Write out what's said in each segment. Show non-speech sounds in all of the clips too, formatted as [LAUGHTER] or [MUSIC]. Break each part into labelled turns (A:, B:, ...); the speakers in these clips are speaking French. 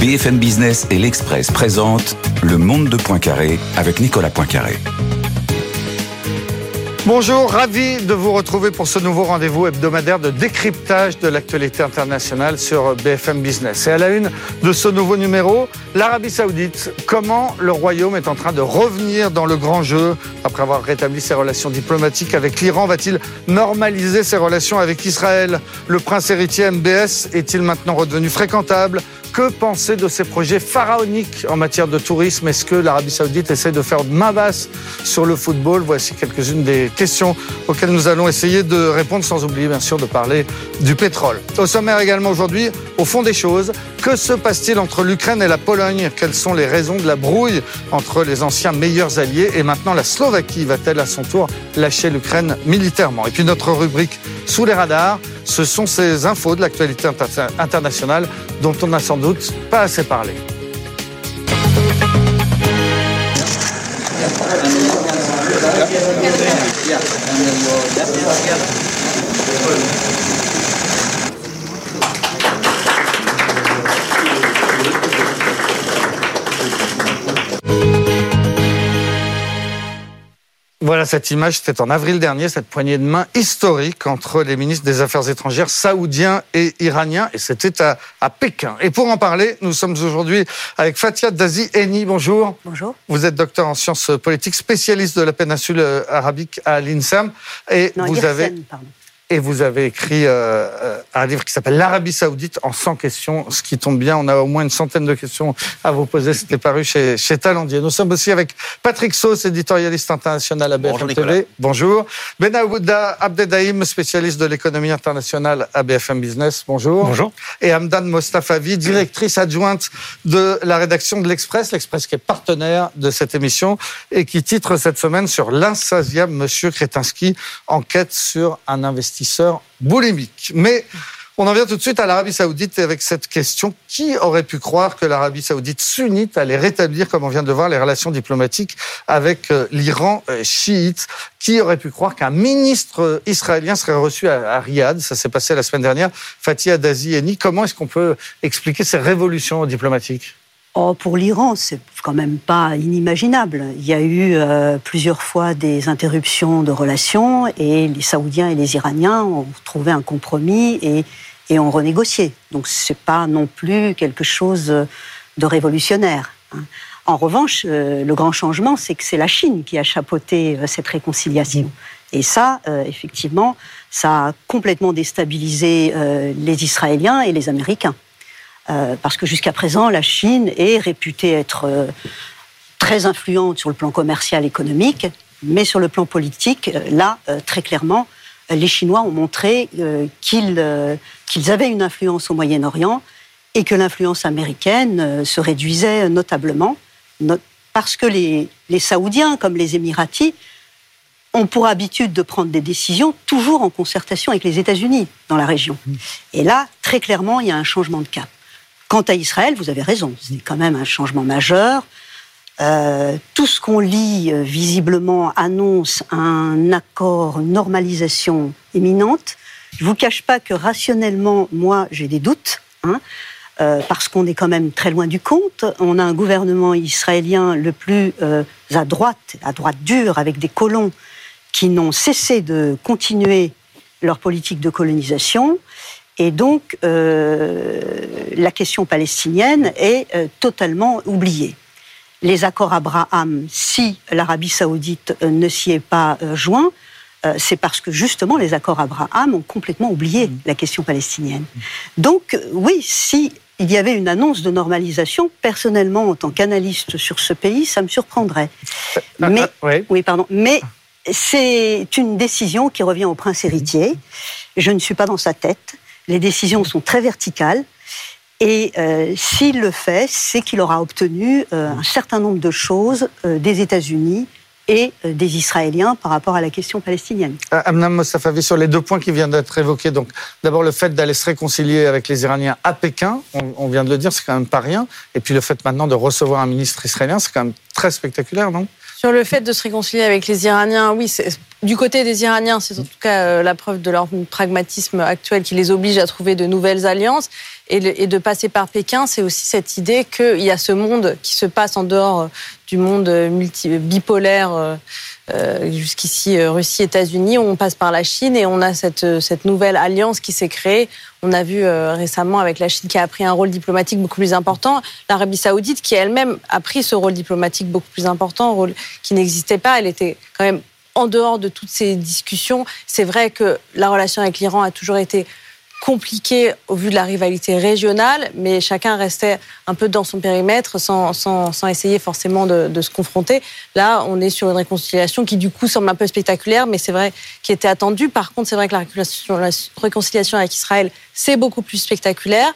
A: BFM Business et l'Express présentent Le Monde de Poincaré avec Nicolas Poincaré.
B: Bonjour, ravi de vous retrouver pour ce nouveau rendez-vous hebdomadaire de décryptage de l'actualité internationale sur BFM Business. Et à la une de ce nouveau numéro, l'Arabie Saoudite. Comment le Royaume est en train de revenir dans le grand jeu après avoir rétabli ses relations diplomatiques avec l'Iran? Va-t-il normaliser ses relations avec Israël? Le prince héritier MBS est-il maintenant redevenu fréquentable? Que penser de ces projets pharaoniques en matière de tourisme? Est-ce que l'Arabie Saoudite essaie de faire main basse sur le football? Voici quelques-unes des questions auxquelles nous allons essayer de répondre, sans oublier bien sûr de parler du pétrole. Au sommaire également aujourd'hui, au fond des choses, que se passe-t-il entre l'Ukraine et la Pologne? Quelles sont les raisons de la brouille entre les anciens meilleurs alliés Et maintenant, la Slovaquie? Va-t-elle à son tour lâcher l'Ukraine militairement? Et puis notre rubrique sous les radars, ce sont ces infos de l'actualité internationale dont on n'a sans doute pas assez parlé. Voilà cette image, c'était en avril dernier, cette poignée de main historique entre les ministres des Affaires étrangères saoudiens et iraniens, et c'était à, Pékin. Et pour en parler, nous sommes aujourd'hui avec Fatia Dazi Eni. Bonjour.
C: Bonjour.
B: Vous êtes docteur en sciences politiques, spécialiste de la péninsule arabique à l'INSAM, et vous avez. Pardon. Et vous avez écrit euh, euh, un livre qui s'appelle L'Arabie Saoudite en 100 questions, ce qui tombe bien. On a au moins une centaine de questions à vous poser. C'était paru chez, chez Talendier. Nous sommes aussi avec Patrick Sauce, éditorialiste international à BFM TV. Bonjour. Benahouda Abdedaïm, spécialiste de l'économie internationale à BFM Business. Bonjour.
D: Bonjour.
B: Et Amdan Mostafavi, directrice adjointe de la rédaction de l'Express, l'Express qui est partenaire de cette émission et qui titre cette semaine sur l'insatiable Monsieur Kretinsky, enquête sur un investissement investisseurs. Mais on en vient tout de suite à l'Arabie Saoudite avec cette question. Qui aurait pu croire que l'Arabie Saoudite sunnite allait rétablir, comme on vient de voir, les relations diplomatiques avec euh, l'Iran euh, chiite? Qui aurait pu croire qu'un ministre israélien serait reçu à Riyad? Ça s'est passé la semaine dernière. Fatih Adazi comment est-ce qu'on peut expliquer ces révolutions diplomatiques?
C: Oh, pour l'Iran, c'est quand même pas inimaginable. Il y a eu euh, plusieurs fois des interruptions de relations et les Saoudiens et les Iraniens ont trouvé un compromis et, et ont renégocié. Donc c'est pas non plus quelque chose de révolutionnaire. Hein. En revanche, euh, le grand changement, c'est que c'est la Chine qui a chapeauté euh, cette réconciliation. Et ça, effectivement, ça a complètement déstabilisé les Israéliens et les Américains. Euh, parce que jusqu'à présent, la Chine est réputée être euh, très influente sur le plan commercial économique, mais sur le plan politique, euh, là, très clairement, les Chinois ont montré qu'ils avaient une influence au Moyen-Orient et que l'influence américaine se réduisait notablement, parce que les, les Saoudiens, comme les Émiratis, ont pour habitude de prendre des décisions toujours en concertation avec les États-Unis dans la région. Et là, très clairement, il y a un changement de cap. Quant à Israël, vous avez raison, c'est quand même un changement majeur. Euh, tout ce qu'on lit euh, visiblement annonce un accord, normalisation imminente. Je vous cache pas que rationnellement, moi, j'ai des doutes, hein, euh, parce qu'on est quand même très loin du compte. On a un gouvernement israélien le plus à droite, à droite dure, avec des colons qui n'ont cessé de continuer leur politique de colonisation. Et donc, euh, la question palestinienne est euh, totalement oubliée. Les accords Abraham, si l'Arabie saoudite euh, ne s'y est pas joint, c'est parce que justement les accords Abraham ont complètement oublié mmh. la question palestinienne. Donc, oui, si il y avait une annonce de normalisation, personnellement, en tant qu'analyste sur ce pays, ça me surprendrait. Mais, oui. oui, pardon. Mais c'est une décision qui revient au prince héritier. Je ne suis pas dans sa tête. Les décisions sont très verticales. Et euh, s'il le fait, c'est qu'il aura obtenu euh, un certain nombre de choses euh, des États-Unis et des Israéliens par rapport à la question palestinienne.
B: Amnam Mostafavi, sur les deux points qui viennent d'être évoqués, donc d'abord le fait d'aller se réconcilier avec les Iraniens à Pékin, on, vient de le dire, c'est quand même pas rien. Et puis le fait maintenant de recevoir un ministre israélien, c'est quand même très spectaculaire, non?
D: Sur le fait de se réconcilier avec les Iraniens, oui, du côté des Iraniens, c'est en tout cas euh, la preuve de leur pragmatisme actuel qui les oblige à trouver de nouvelles alliances. Et, de passer par Pékin, c'est aussi cette idée qu'il y a ce monde qui se passe en dehors euh, du monde multi, bipolaire, euh, jusqu'ici Russie, États-Unis. On passe par la Chine et on a cette, cette nouvelle alliance qui s'est créée. On a vu récemment avec la Chine qui a pris un rôle diplomatique beaucoup plus important, l'Arabie saoudite qui elle-même a pris ce rôle diplomatique beaucoup plus important, rôle qui n'existait pas. Elle était quand même en dehors de toutes ces discussions, c'est vrai que la relation avec l'Iran a toujours été compliquée au vu de la rivalité régionale, mais chacun restait un peu dans son périmètre sans, essayer forcément de, se confronter. Là, on est sur une réconciliation qui du coup semble un peu spectaculaire, mais c'est vrai qui était attendue. Par contre, c'est vrai que la réconciliation, avec Israël, c'est beaucoup plus spectaculaire.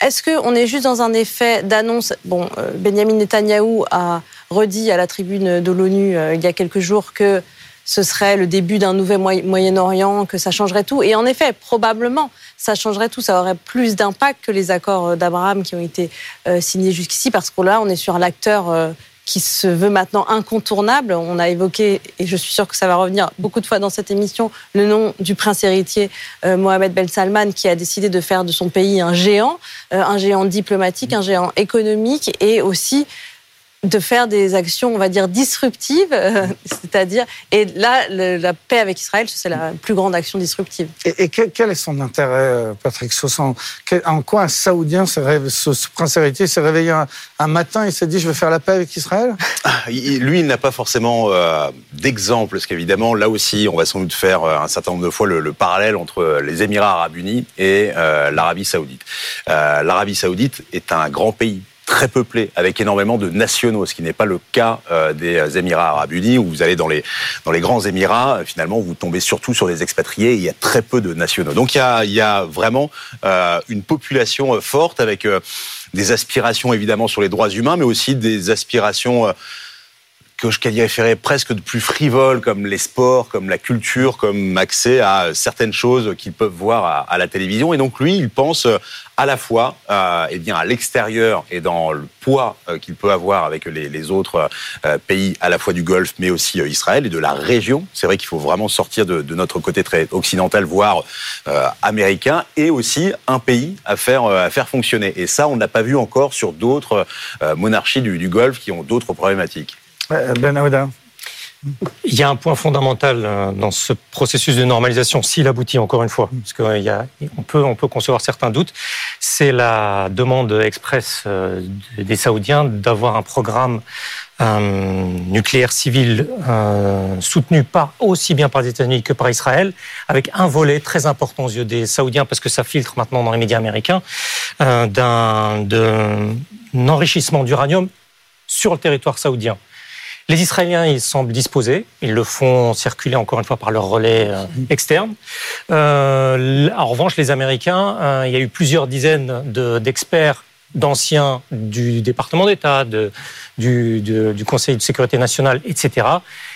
D: Est-ce qu'on est juste dans un effet d'annonce? Bon, euh, Benjamin Netanyahou a redit à la tribune de l'ONU euh, il y a quelques jours que ce serait le début d'un nouvel Moyen-Orient, que ça changerait tout. Et en effet, probablement, ça changerait tout. Ça aurait plus d'impact que les accords euh, d'Abraham qui ont été euh, signés jusqu'ici, parce que là, on est sur l'acteur euh, qui se veut maintenant incontournable. On a évoqué, et je suis sûre que ça va revenir beaucoup de fois dans cette émission, le nom du prince héritier Mohamed Ben Salman, qui a décidé de faire de son pays un géant, un géant diplomatique, un géant économique et aussi de faire des actions, on va dire, disruptives, euh, [LAUGHS] c'est-à-dire, et là, la paix avec Israël, c'est la plus grande action disruptive.
B: Et, quel, est son intérêt, euh, Patrick Saussan En quoi un Saoudien, ce, prince héritier, s'est réveillé un, matin et s'est dit, je vais faire la paix avec Israël?
E: Ah, Lui, il n'a pas forcément euh, d'exemple, parce qu'évidemment, là aussi, on va sans doute faire un certain nombre de fois le, parallèle entre les Émirats arabes unis et l'Arabie saoudite. L'Arabie saoudite est un grand pays très peuplé, avec énormément de nationaux, ce qui n'est pas le cas euh, des Émirats arabes unis, où vous allez dans les, dans les grands Émirats, finalement, vous tombez surtout sur des expatriés, il y a très peu de nationaux. Donc il y a, il y a vraiment euh, une population euh, forte, avec des aspirations évidemment sur les droits humains, mais aussi des aspirations que je qualifierais presque de plus frivoles, comme les sports, comme la culture, comme accès à certaines choses qu'ils peuvent voir à, la télévision. Et donc lui, il pense euh, à la fois euh, eh bien, à l'extérieur et dans le poids euh, qu'il peut avoir avec les, autres pays à la fois du Golfe, mais aussi Israël et de la région. C'est vrai qu'il faut vraiment sortir de, notre côté très occidental, voire américain, et aussi un pays à faire, fonctionner. Et ça, on n'a pas vu encore sur d'autres monarchies du Golfe qui ont d'autres problématiques.
B: Ben
F: il y a un point fondamental euh, dans ce processus de normalisation, s'il aboutit encore une fois, parce qu'on peut, on peut concevoir certains doutes, c'est la demande express euh, des Saoudiens d'avoir un programme euh, nucléaire civil soutenu aussi bien par les États-Unis que par Israël, avec un volet très important aux yeux des Saoudiens, parce que ça filtre maintenant dans les médias américains, d'un enrichissement d'uranium sur le territoire saoudien. Les Israéliens, ils semblent disposés. Ils le font circuler encore une fois par leur relais euh, externe. Euh, en revanche, les Américains, euh, il y a eu plusieurs dizaines d'experts d'anciens du département d'État, du, du, Conseil de sécurité nationale, etc.,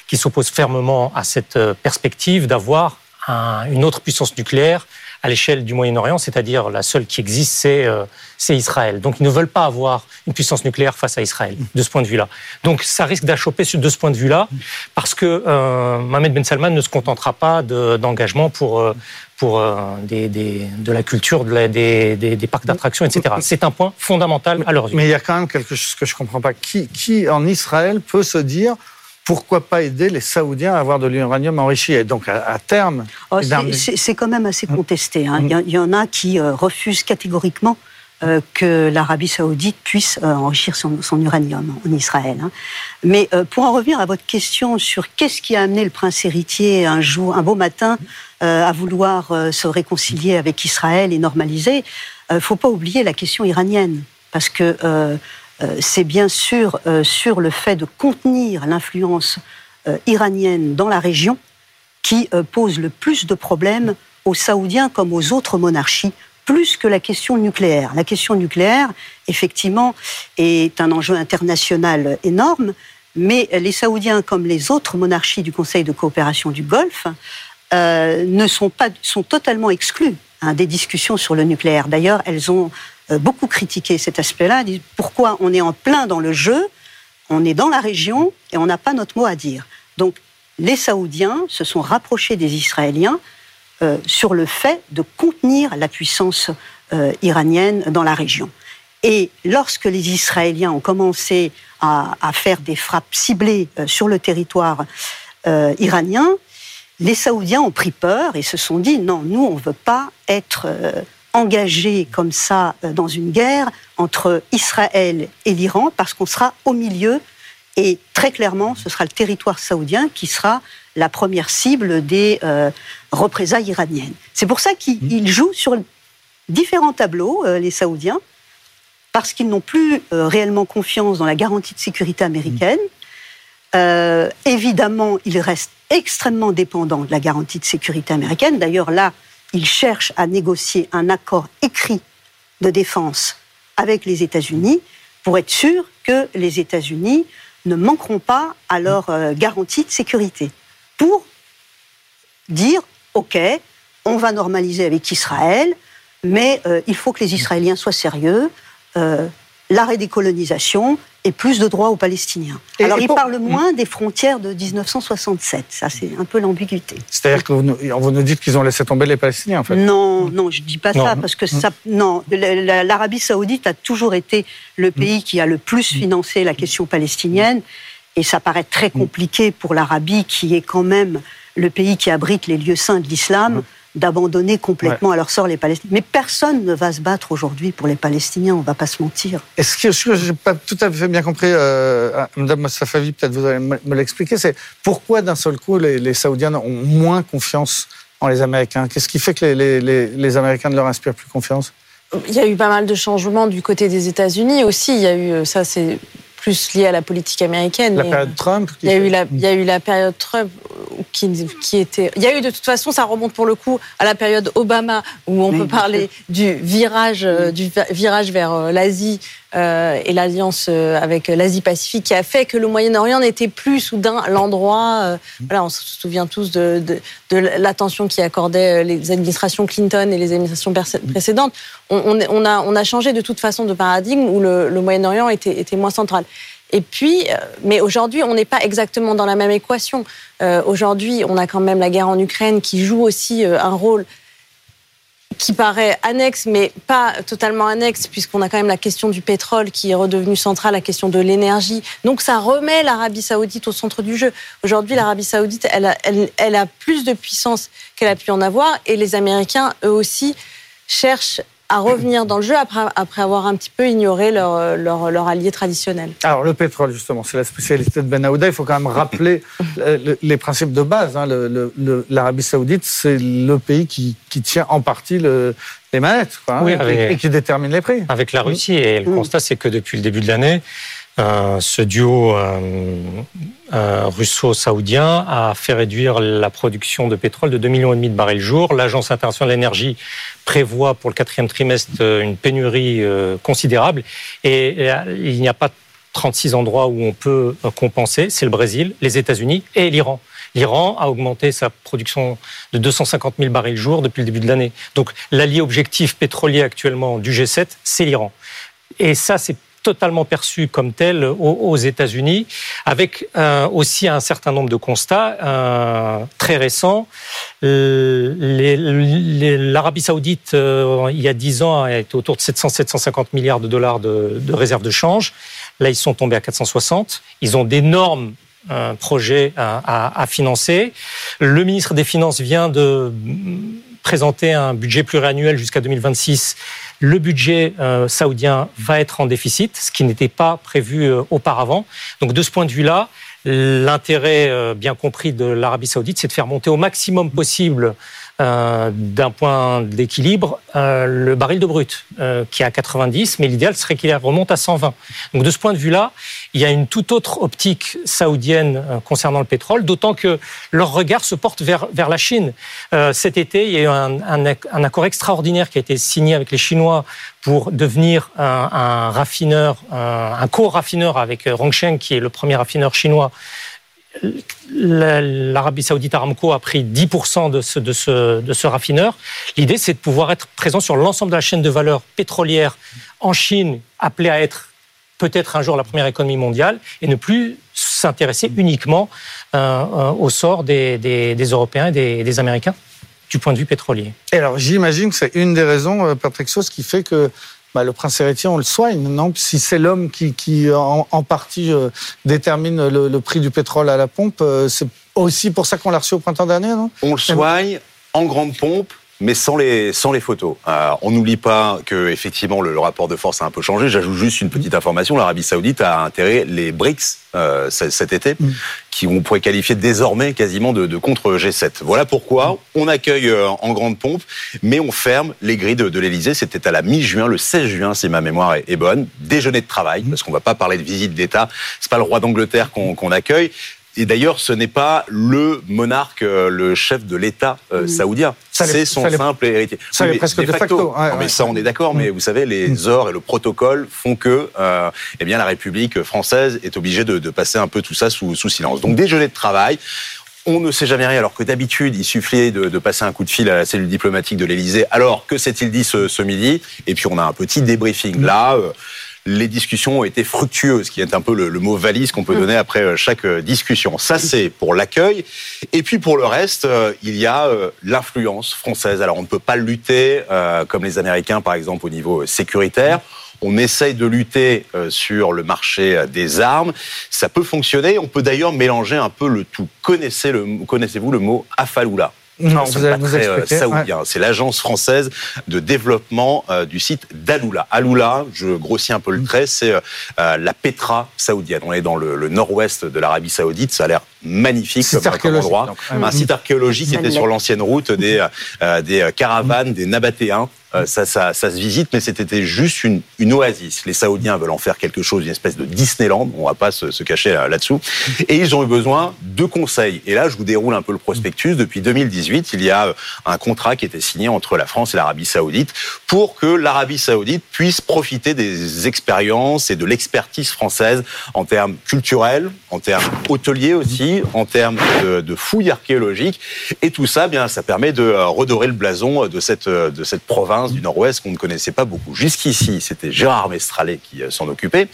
F: qui s'opposent fermement à cette perspective d'avoir une autre puissance nucléaire à l'échelle du Moyen-Orient, c'est-à-dire la seule qui existe, euh, c'est Israël. Donc ils ne veulent pas avoir une puissance nucléaire face à Israël, de ce point de vue-là. Donc ça risque d'achoper de ce point de vue-là, parce que euh, Mohamed Ben Salman ne se contentera pas d'engagement pour, euh, pour des, de la culture, de des, des, parcs d'attractions, etc. C'est un point fondamental à leurs yeux.
B: Mais il y a quand même quelque chose que je ne comprends pas. Qui, qui, en Israël, peut se dire pourquoi pas aider les Saoudiens à avoir de l'uranium enrichi Et donc, à, terme...
C: Oh, c'est quand même assez contesté. Hein. Mm. Il, y en a qui euh, refusent catégoriquement euh, que l'Arabie saoudite puisse euh, enrichir son, uranium en Israël. Hein. Mais pour en revenir à votre question sur qu'est-ce qui a amené le prince héritier un jour, un beau matin, à vouloir se réconcilier avec Israël et normaliser, il ne faut pas oublier la question iranienne. Parce que c'est bien sûr euh, sur le fait de contenir l'influence euh, iranienne dans la région qui pose le plus de problèmes aux Saoudiens comme aux autres monarchies, plus que la question nucléaire. La question nucléaire, effectivement, est un enjeu international énorme, mais les Saoudiens, comme les autres monarchies du Conseil de coopération du Golfe, ne sont pas sont totalement exclus hein, des discussions sur le nucléaire. D'ailleurs, elles ont euh, beaucoup critiqué cet aspect-là, pourquoi on est en plein dans le jeu on est dans la région et on n'a pas notre mot à dire. Donc les Saoudiens se sont rapprochés des Israéliens euh, sur le fait de contenir la puissance euh, iranienne dans la région. Et lorsque les Israéliens ont commencé à, faire des frappes ciblées euh, sur le territoire iranien, les Saoudiens ont pris peur et se sont dit non, nous, on ne veut pas être engagés comme ça dans une guerre entre Israël et l'Iran parce qu'on sera au milieu et très clairement, ce sera le territoire saoudien qui sera la première cible des euh, représailles iraniennes. C'est pour ça qu'ils mmh. jouent sur différents tableaux, euh, les Saoudiens, parce qu'ils n'ont plus euh, réellement confiance dans la garantie de sécurité américaine. Mmh. évidemment, ils restent extrêmement dépendants de la garantie de sécurité américaine. D'ailleurs, là, ils cherchent à négocier un accord écrit de défense avec les États-Unis pour être sûr que les États-Unis ne manqueront pas à leur euh, garantie de sécurité pour dire OK, on va normaliser avec Israël, mais euh, il faut que les Israéliens soient sérieux. Euh, l'arrêt des colonisations et plus de droits aux Palestiniens. Alors, il parle moins des frontières de 1967. Ça, c'est un peu l'ambiguïté.
B: C'est-à-dire que vous nous, dites qu'ils ont laissé tomber les Palestiniens, en fait
C: Non, non, je ne dis pas ça, parce que ça, non, l'Arabie saoudite a toujours été le mm. pays qui a le plus financé la question palestinienne, et ça paraît très mm. compliqué pour l'Arabie, qui est quand même le pays qui abrite les lieux saints de l'islam. D'abandonner complètement à leur sort les Palestiniens. Mais personne ne va se battre aujourd'hui pour les Palestiniens, on ne va pas se mentir.
B: Est-ce que je n'ai pas tout à fait bien compris, euh, ah, Mme Mostafavi, peut-être vous allez me l'expliquer, c'est pourquoi d'un seul coup les, Saoudiens ont moins confiance en les Américains? Qu'est-ce qui fait que les, les, Américains ne leur inspirent plus confiance?
D: Il y a eu pas mal de changements du côté des États-Unis aussi. Il y a eu, euh, ça c'est plus lié à la politique américaine.
B: La période Trump
D: il y, a eu la, il y a eu la période Trump qui, qui, était. Il y a eu de toute façon, ça remonte pour le coup à la période Obama, où on peut parler du virage, euh, du virage vers euh, l'Asie euh, et l'alliance avec l'Asie-Pacifique qui a fait que le Moyen-Orient n'était plus soudain l'endroit. voilà, on se souvient tous de, de, de l'attention qui accordait les administrations Clinton et les administrations précédentes. On, on, a, on a changé de toute façon de paradigme où le, le Moyen-Orient était, était moins central. Et puis, euh, mais aujourd'hui, on n'est pas exactement dans la même équation. Euh, aujourd'hui, on a quand même la guerre en Ukraine qui joue aussi euh, un rôle qui paraît annexe, mais pas totalement annexe, puisqu'on a quand même la question du pétrole qui est redevenue centrale, la question de l'énergie. Donc ça remet l'Arabie saoudite au centre du jeu. Aujourd'hui, l'Arabie saoudite, elle a, elle a plus de puissance qu'elle a pu en avoir, et les Américains, eux aussi, cherchent à revenir dans le jeu après, après avoir un petit peu ignoré leur, leur, leur, allié traditionnel.
B: Alors le pétrole, justement, c'est la spécialité de Ben Aouda. Il faut quand même rappeler [LAUGHS] les principes de base. Hein. L'Arabie saoudite, c'est le pays qui, qui, tient en partie le, les manettes hein, et, qui détermine les prix.
F: Avec la Russie. Et le constat, c'est que depuis le début de l'année, euh, ce duo euh, euh, russo-saoudien a fait réduire la production de pétrole de 2,5 millions de barils jour. L'Agence internationale de l'énergie prévoit pour le quatrième trimestre une pénurie considérable et il n'y a pas 36 endroits où on peut compenser. C'est le Brésil, les États-Unis et l'Iran. L'Iran a augmenté sa production de 250 000 barils jour depuis le début de l'année. Donc l'allié objectif pétrolier actuellement du G7, c'est l'Iran. Et ça, c'est totalement perçu comme tel aux, États-Unis, avec euh, aussi un certain nombre de constats euh, très récents. L'Arabie saoudite, euh, il y a 10 ans, été autour de 700-750 milliards de dollars de, réserves de change. Là, ils sont tombés à 460. Ils ont d'énormes projets à, financer. Le ministre des Finances vient de présenter un budget pluriannuel jusqu'à 2026 le budget euh, saoudien va être en déficit, ce qui n'était pas prévu euh, auparavant. Donc de ce point de vue-là, l'intérêt euh, bien compris de l'Arabie saoudite, c'est de faire monter au maximum possible euh, d'un point d'équilibre euh, le baril de brut, euh, qui est à 90, mais l'idéal serait qu'il remonte à 120. Donc de ce point de vue-là, il y a une toute autre optique saoudienne concernant le pétrole, d'autant que leur regard se porte vers, vers la Chine. cet été, il y a eu un, accord extraordinaire qui a été signé avec les Chinois pour devenir un, un raffineur, un, un co-raffineur avec Rongsheng, qui est le premier raffineur chinois l'Arabie Saoudite Aramco a pris 10% de ce, raffineur. L'idée, c'est de pouvoir être présent sur l'ensemble de la chaîne de valeur pétrolière en Chine, appelée à être peut-être un jour la première économie mondiale et ne plus s'intéresser uniquement au sort des, Européens et des, Américains du point de vue pétrolier.
B: Et alors j'imagine que c'est une des raisons, Patrick Sauce, qui fait que bah, le prince héritier, on le soigne, non? Si c'est l'homme qui, qui en, partie, euh, détermine le, prix du pétrole à la pompe, euh, c'est aussi pour ça qu'on l'a reçu au printemps dernier, non?
E: On le soigne en grande pompe, mais sans les, sans les photos. Euh, on n'oublie pas que effectivement le, rapport de force a un peu changé. J'ajoute juste une petite information l'Arabie Saoudite a intérêt les BRICS euh, cet été, mm. qui on pourrait qualifier désormais quasiment de, de, contre G7. Voilà pourquoi on accueille euh, en grande pompe, mais on ferme les grilles de, de l'Elysée. C'était à la mi-juin, le 16 juin, si ma mémoire est, bonne. Déjeuner de travail, parce qu'on va pas parler de visite d'État. C'est pas le roi d'Angleterre qu'on accueille. Et d'ailleurs, ce n'est pas le monarque, euh, le chef de l'État euh, mm. saoudien. C'est son simple héritier.
B: Ça oui, presque de facto.
E: mais ça, on est d'accord. Mais mm. vous savez, les mm. ors et le protocole font que, euh, eh bien, la République française est obligée de, de passer un peu tout ça sous, sous silence. Donc, déjeuner de travail. On ne sait jamais rien, alors que d'habitude, il suffit de, de, passer un coup de fil à la cellule diplomatique de l'Élysée. Alors, que s'est-il dit ce, ce, midi? Et puis, on a un petit débriefing là les discussions ont été fructueuses, qui est un peu le, mot valise qu'on peut donner après euh, chaque euh, discussion. Ça, c'est pour l'accueil. Et puis pour le reste, euh, il y a l'influence française. Alors on ne peut pas lutter comme les Américains, par exemple, au niveau sécuritaire. On essaye de lutter sur le marché des armes. Ça peut fonctionner. On peut d'ailleurs mélanger un peu le tout. Connaissez-vous connaissez le mot Afaloula
B: non, vous allez nous
E: euh, saoudien. C'est l'agence française de développement euh, du site d'Aloula. Aloula, je grossis un peu le trait, c'est euh, la Petra saoudienne. On est dans le, nord-ouest de l'Arabie saoudite. Ça a l'air magnifique comme, endroit. un site archéologique qui était sur l'ancienne route des, des caravanes, des Nabatéens euh, ça, se visite, mais c'était juste une, oasis. Les Saoudiens veulent en faire quelque chose, une espèce de Disneyland, on va pas se, cacher là-dessous. Et ils ont eu besoin de conseils. Et là, je vous déroule un peu le prospectus. Depuis 2018, il y a euh, un contrat qui était signé entre la France et l'Arabie Saoudite pour que l'Arabie Saoudite puisse profiter des expériences et de l'expertise française en termes culturels, en termes hôteliers aussi, en termes de, fouilles archéologiques. Et tout ça, bien, ça permet de euh, redorer le blason de cette province du Nord-Ouest qu'on ne connaissait pas beaucoup. Jusqu'ici, c'était Gérard Mestralet qui euh, s'en occupait.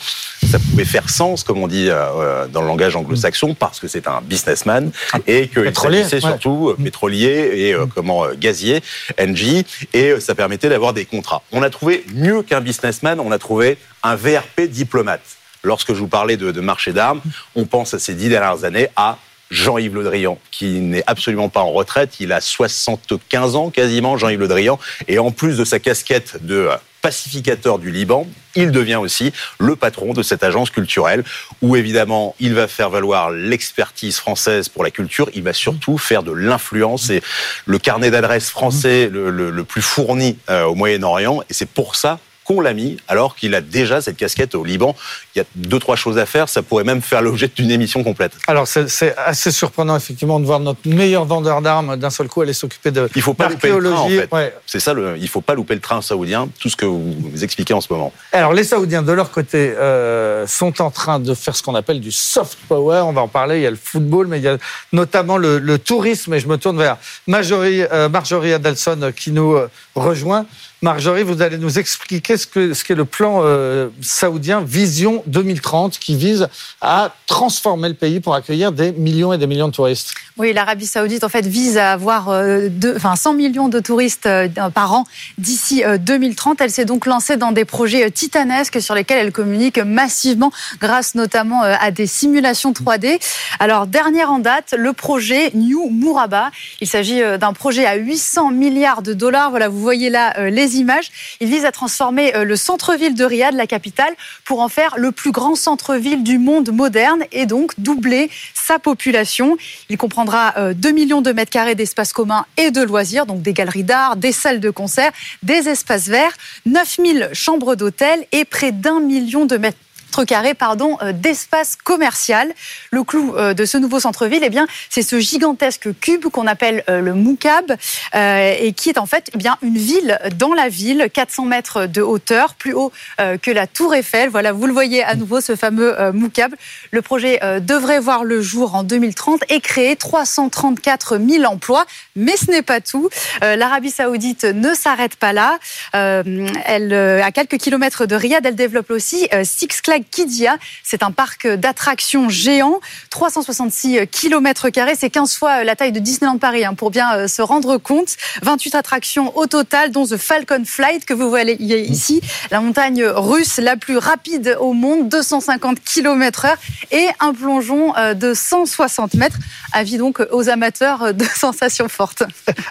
E: Ça pouvait faire sens, comme on dit euh, euh, dans le langage anglo-saxon, parce que c'est un businessman et qu'il s'agissait surtout pétrolier et mm. comment gazier, NG, et ça permettait d'avoir des contrats. On a trouvé mieux qu'un businessman, on a trouvé un VRP diplomate. Lorsque je vous parlais de, de marché d'armes, on pense à ces dix dernières années à Jean-Yves Le Drian, qui n'est absolument pas en retraite. Il a 75 ans quasiment, Jean-Yves Le Drian. Et en plus de sa casquette de pacificateur du Liban, il devient aussi le patron de cette agence culturelle où évidemment il va faire valoir l'expertise française pour la culture, il va surtout faire de l'influence et le carnet d'adresses français le, plus fourni euh, au Moyen-Orient et c'est pour ça qu'on l'a mis alors qu'il a déjà cette casquette au Liban. Il y a deux, trois choses à faire. Ça pourrait même faire l'objet d'une émission complète.
B: Alors, c'est assez surprenent, effectivement, de voir notre meilleur vendeur d'armes d'un seul coup aller s'occuper de
E: Il faut pas louper le train, en fait. C'est ça, le, il faut pas louper le train saoudien, tout ce que vous, expliquez en ce moment.
B: Alors, les Saoudiens, de leur côté, euh, sont en train de faire ce qu'on appelle du soft power. On va en parler. Il y a le football, mais il y a notamment le, tourisme. Et je me tourne vers Marjorie, euh, Marjorie Adelson euh, qui nous rejoint. Marjorie, vous allez nous expliquer ce qu'est ce le plan euh, saoudien Vision 2030 qui vise à transformer le pays pour accueillir des millions et des millions de touristes.
G: Oui, l'Arabie saoudite en fait vise à avoir euh, enfin, 100 millions de touristes euh, par an d'ici 2030. Elle s'est donc lancée dans des projets titanesques sur lesquels elle communique massivement grâce notamment à des simulations 3D. Alors, dernière en date, le projet New Muraba. Il s'agit d'un projet à 800 milliards de dollars. Voilà, vous voyez là les images. Il vise à transformer euh, le centre-ville de Riyad, la capitale, pour en faire le plus grand centre-ville du monde moderne et donc doubler sa population. Il comprendra 2 euh, millions de mètres carrés d'espaces communs et de loisirs, donc des galeries d'art, des salles de concert, des espaces verts, 9000 chambres d'hôtel et près d'un million de mètres carrés pardon, euh, d'espace commercial. Le clou euh, de ce nouveau centre-ville, eh bien, c'est ce gigantesque cube qu'on appelle euh, le Moukab et qui est en fait eh bien une ville dans la ville, 400 mètres de hauteur, plus haut que la Tour Eiffel. Voilà, vous le voyez à nouveau, ce fameux Moukab. Le projet devrait voir le jour en 2030 et créer 334 000 emplois. Mais ce n'est pas tout. L'Arabie Saoudite ne s'arrête pas là. Elle, à quelques kilomètres de Riyad, elle développe aussi Six Flags Kidia. C'est un parc d'attractions géant, 366 km, c'est 15 fois la taille de Disneyland Paris, hein, pour bien se rendre compte. 28 attractions au total, dont The Falcon Flight, que vous voyez ici, la montagne russe la plus rapide au monde, 250 km/h, et un plongeon de 160 mètres. Avis donc aux amateurs de [LAUGHS] sensations fortes.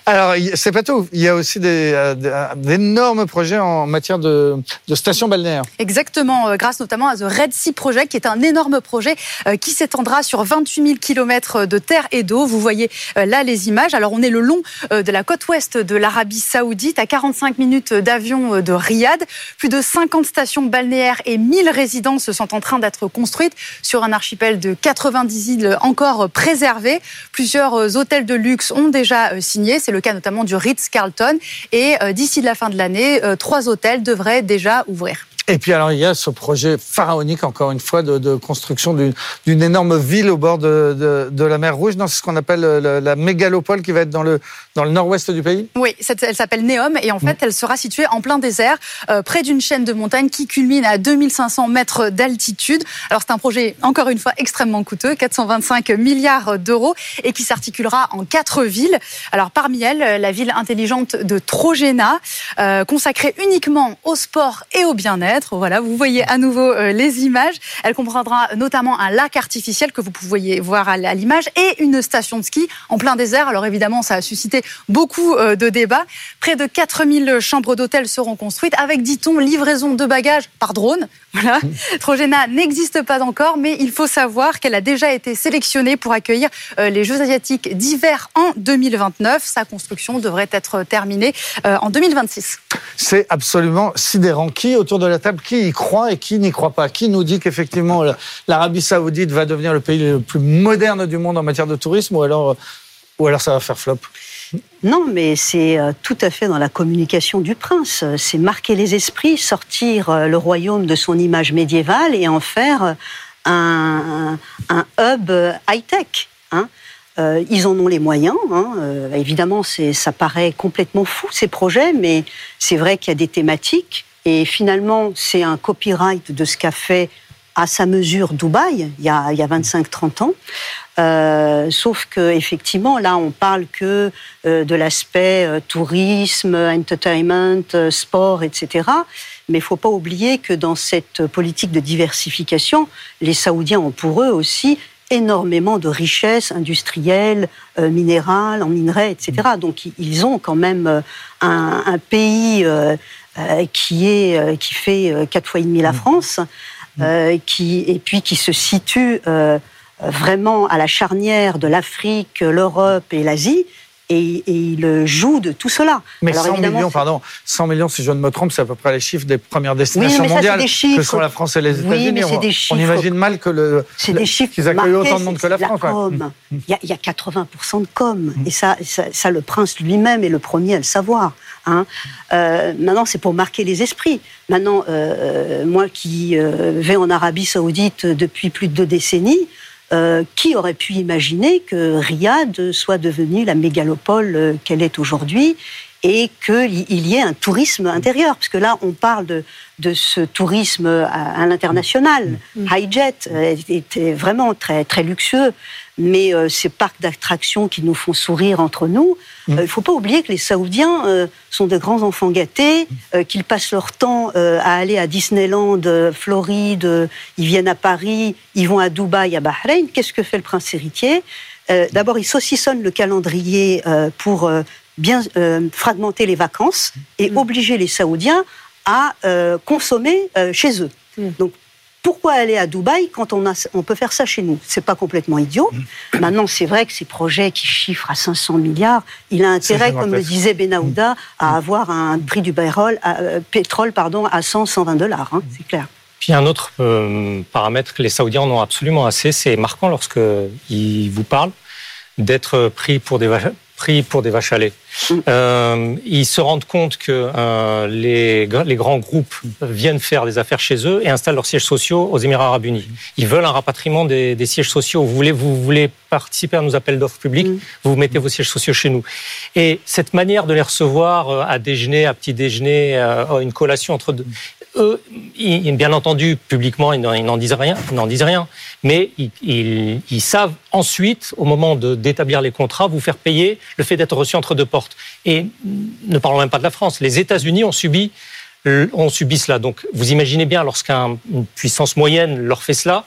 B: Alors, c'est pas tout. Il y a aussi d'énormes projets en matière de, de stations balnéaires.
G: Exactement, euh, grâce notamment à The Red Sea Project, qui est un énorme projet euh, qui s'étendra sur 28 000 km de terre et d'eau. Vous voyez euh, là les images. Alors, on est le long de la côte ouest de l'Arabie Saoudite, à 45 minutes d'avion de Riyad. Plus de 50 stations balnéaires et 1000 résidences sont en train d'être construites sur un archipel de 90 îles encore préservées. Plusieurs hôtels de luxe ont déjà signé. C'est le cas notamment du Ritz-Carlton. Et d'ici la fin de l'année, trois hôtels devraient déjà ouvrir.
B: Et puis alors il y a ce projet pharaonique encore une fois de, construction d'une énorme ville au bord de, la mer Rouge. C'est ce qu'on appelle la, la, mégalopole qui va être dans le dans le nord-ouest du pays?
G: Oui, elle s'appelle Neom et en fait elle sera située en plein désert, euh, près d'une chaîne de montagnes qui culmine à 2500 mètres d'altitude. Alors c'est un projet encore une fois extrêmement coûteux, 425 milliards d'euros et qui s'articulera en quatre villes. Alors parmi elles, la ville intelligente de Trojena, euh, consacrée uniquement au sport et au bien-être. Voilà, vous voyez à nouveau euh, les images. Elle comprendra notamment un lac artificiel que vous pouvez voir à l'image et une station de ski en plein désert. Alors évidemment, ça a suscité beaucoup euh, de débats. Près de 4000 chambres d'hôtel seront construites avec, dit-on, livraison de bagages par drone. [LAUGHS] Voilà. Trojena n'existe pas encore, mais il faut savoir qu'elle a déjà été sélectionnée pour accueillir euh, les Jeux asiatiques d'hiver en 2029. Sa construction devrait être terminée en 2026.
B: C'est absolument sidérant. Qui autour de la qui y croit et qui n'y croit pas? Qui nous dit qu'effectivement l'Arabie Saoudite va devenir le pays le plus moderne du monde en matière de tourisme ou alors, euh, ou alors ça va faire flop?
C: Non, mais c'est euh, tout à fait dans la communication du prince. C'est marquer les esprits, sortir euh, le royaume de son image médiévale et en faire un, hub high-tech. Hein. ils en ont les moyens. Hein. évidemment, ça paraît complètement fou ces projets, mais c'est vrai qu'il y a des thématiques et finalement, c'est un copyright de ce qu'a fait à sa mesure Dubaï il y a, a 25-30 ans. Euh, sauf que effectivement, là, on parle que euh, de l'aspect euh, tourisme, entertainment, euh, sport, etc. Mais il faut pas oublier que dans cette politique de diversification, les Saoudiens ont pour eux aussi énormément de richesses industrielles, minérales, en minerais, etc. Donc ils ont quand même un, un pays euh, qui est euh, qui fait euh, quatre fois et demi la mmh. France, mmh. qui et puis qui se situe vraiment à la charnière de l'Afrique, l'Europe et l'Asie et, il joue de tout cela.
B: Mais 100 millions, pardon, 100 millions, si je ne me trompe, c'est à peu près les chiffres des premières destinations mondiales que sont la France et les États-Unis. on, imagine mal que le,
C: des chiffres
B: qu'ils accueillent autant de monde que la France.
C: Mm. Il, y a, 80% de com, mm. et ça, ça, le prince lui-même est le premier à le savoir. Hein. Euh, maintenant, c'est pour marquer les esprits. Maintenant, euh, euh, moi qui vais en Arabie Saoudite depuis plus de deux décennies, euh, qui aurait pu imaginer que Riyad soit devenue la mégalopole euh, qu'elle est aujourd'hui et qu'il y ait un tourisme intérieur, parce que là, on parle de, de ce tourisme à, l'international. Mm. Highjet euh, était vraiment très, très luxueux, mais euh, ces parcs d'attractions qui nous font sourire entre nous, mm. euh, il ne faut pas oublier que les Saoudiens sont de grands enfants gâtés, qu'ils passent leur temps à aller à Disneyland, Floride, ils viennent à Paris, ils vont à Dubaï, à Bahreïn. Qu'est-ce que fait le prince héritier? D'abord, il saucissonne le calendrier pour bien euh, fragmenter les vacances et mm. obliger les Saoudiens à euh, consommer euh, chez eux. Mm. Donc, pourquoi aller à Dubaï quand on, a, on peut faire ça chez nous? C'est pas complètement idiot. Mm. Maintenant, c'est vrai que ces projets qui chiffrent à 500 milliards, il a intérêt, comme le disait Benahouda, à avoir un prix du pétrole, pétrole pardon, à 100, 120 dollars. Hein, c'est clair.
F: Puis un autre paramètre que les Saoudiens en ont absolument assez, c'est marquant lorsque ils vous parlent d'être pris pour des pour des vaches à lait. Euh, ils se rendent compte que euh, les, les, grands groupes viennent faire des affaires chez eux et installent leurs sièges sociaux aux Émirats arabes unis. Ils veulent un rapatriement des, des sièges sociaux. Vous voulez, vous voulez participer à nos appels d'offres publics, mm. vous mettez vos sièges sociaux chez nous. Et cette manière de les recevoir euh, à déjeuner, à petit déjeuner, à une collation entre deux, eux, bien entendu, publiquement, ils n'en disent rien, n'en disent rien, mais ils, savent ensuite, au moment d'établir les contrats, vous faire payer le fait d'être reçu entre deux portes. Et ne parlons même pas de la France, les États-Unis ont subi, ont subi cela. Donc, vous imaginez bien, lorsqu'une puissance moyenne leur fait cela,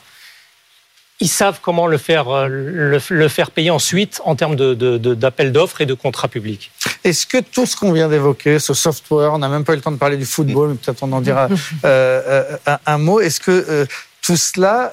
F: ils savent comment le faire, euh, le, faire payer ensuite en termes d'appels d'offres et de contrats publics.
B: Est-ce que tout ce qu'on vient d'évoquer, ce software, on n'a même pas eu le temps de parler du football, mais peut-être on en dira [LAUGHS] euh, euh, un, mot, est-ce que tout cela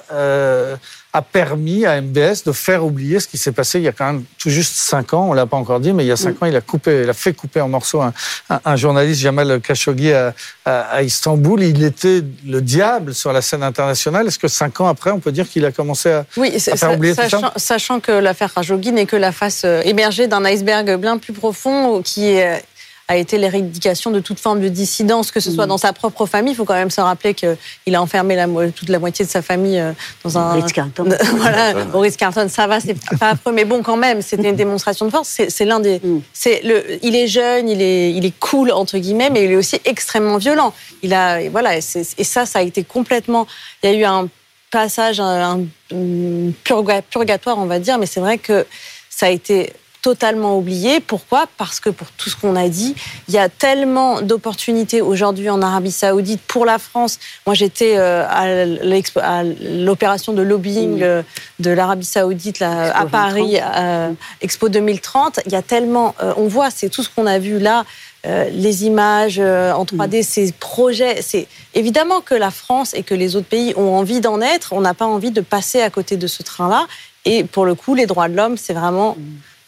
B: a permis à MBS de faire oublier ce qui s'est passé il y a quand même tout juste cinq ans. On l'a pas encore dit, mais il y a cinq ans, il a coupé, il a fait couper en morceaux un, journaliste, Jamal Khashoggi, à, Istanbul. Il était le diable sur la scène internationale. Est-ce que cinq ans après, on peut dire qu'il a commencé à, faire oublier
D: sachant,
B: tout ça?
D: Sachant que l'affaire Khashoggi n'est que la face euh, émergée d'un iceberg bien plus profond qui est a été l'éradication de toute forme de dissidence, que ce soit mm. dans sa propre famille. Il faut quand même se rappeler qu'il a enfermé la, toute la moitié de sa famille euh, dans un.
C: Ritz Carlton. [LAUGHS]
D: voilà, au Ritz Carlton, ça va, c'est pas affreux, mais bon, quand même, c'était une démonstration de force. C'est l'un des. Mm. C'est le. Il est jeune, il est, il est cool entre guillemets, mais il est aussi extrêmement violent. Il a, voilà, et ça, ça a été complètement. Il y a eu un passage, un, un purgatoire, on va dire, mais c'est vrai que ça a été totalement oublié. Pourquoi? Parce que pour tout ce qu'on a dit, il y a tellement d'opportunités aujourd'hui en Arabie Saoudite pour la France. Moi, j'étais euh, à l'opération de lobbying euh, de l'Arabie Saoudite là, à Paris, euh, Expo 2030. Il y a tellement, on voit, c'est tout ce qu'on a vu là. les images en 3D, ces projets, c'est évidemment que la France et que les autres pays ont envie d'en être. On n'a pas envie de passer à côté de ce train-là. Et pour le coup, les droits de l'homme, c'est vraiment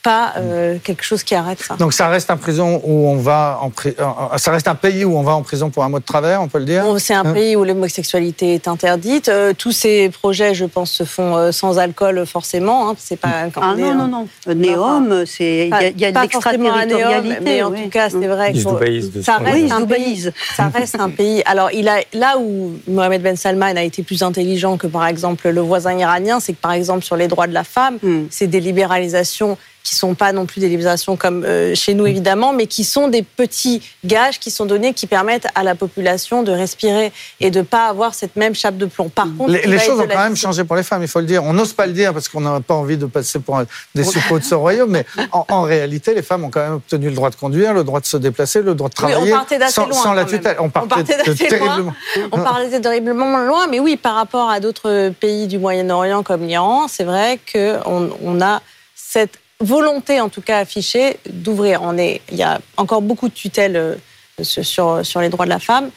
D: pas euh, quelque chose qui arrête ça.
B: Donc ça reste un prison où on va en euh, ça reste un pays où on va en prison pour un mot de travers, on peut le dire?
D: C'est un hein? pays où l'homosexualité est interdite. Euh, tous ces projets, je pense, se font sans alcool forcément. Hein. C'est pas
C: ah non non non. Néom, c'est il y a, de l'extraterritorialité.
D: Mais en tout cas, c'est vrai que ça reste un pays. Ça reste un pays. Alors il a là où Mohamed Ben Salman a été plus intelligent que par exemple le voisin iranien, c'est que par exemple sur les droits de la femme, hmm. c'est des libéralisations qui sont pas non plus des libérations comme euh, chez nous évidemment, mais qui sont des petits gages qui sont donnés qui permettent à la population de respirer et de pas avoir cette même chape de plomb.
B: Par contre, les, choses ont quand même changé pour les femmes, il faut le dire. On n'ose pas le dire parce qu'on n'a pas envie de passer pour des suppôts de ce royaume, mais en, réalité, les femmes ont quand même obtenu le droit de conduire, le droit de se déplacer, le droit de travailler sans, la tutelle.
D: On partait, terriblement. On partait terriblement loin, mais oui, par rapport à d'autres pays du Moyen-Orient comme l'Iran, c'est vrai qu'on on a cette volonté, en tout cas affichée, d'ouvrir. On est, il y a encore beaucoup de tutelles euh, sur, sur les droits de la femme,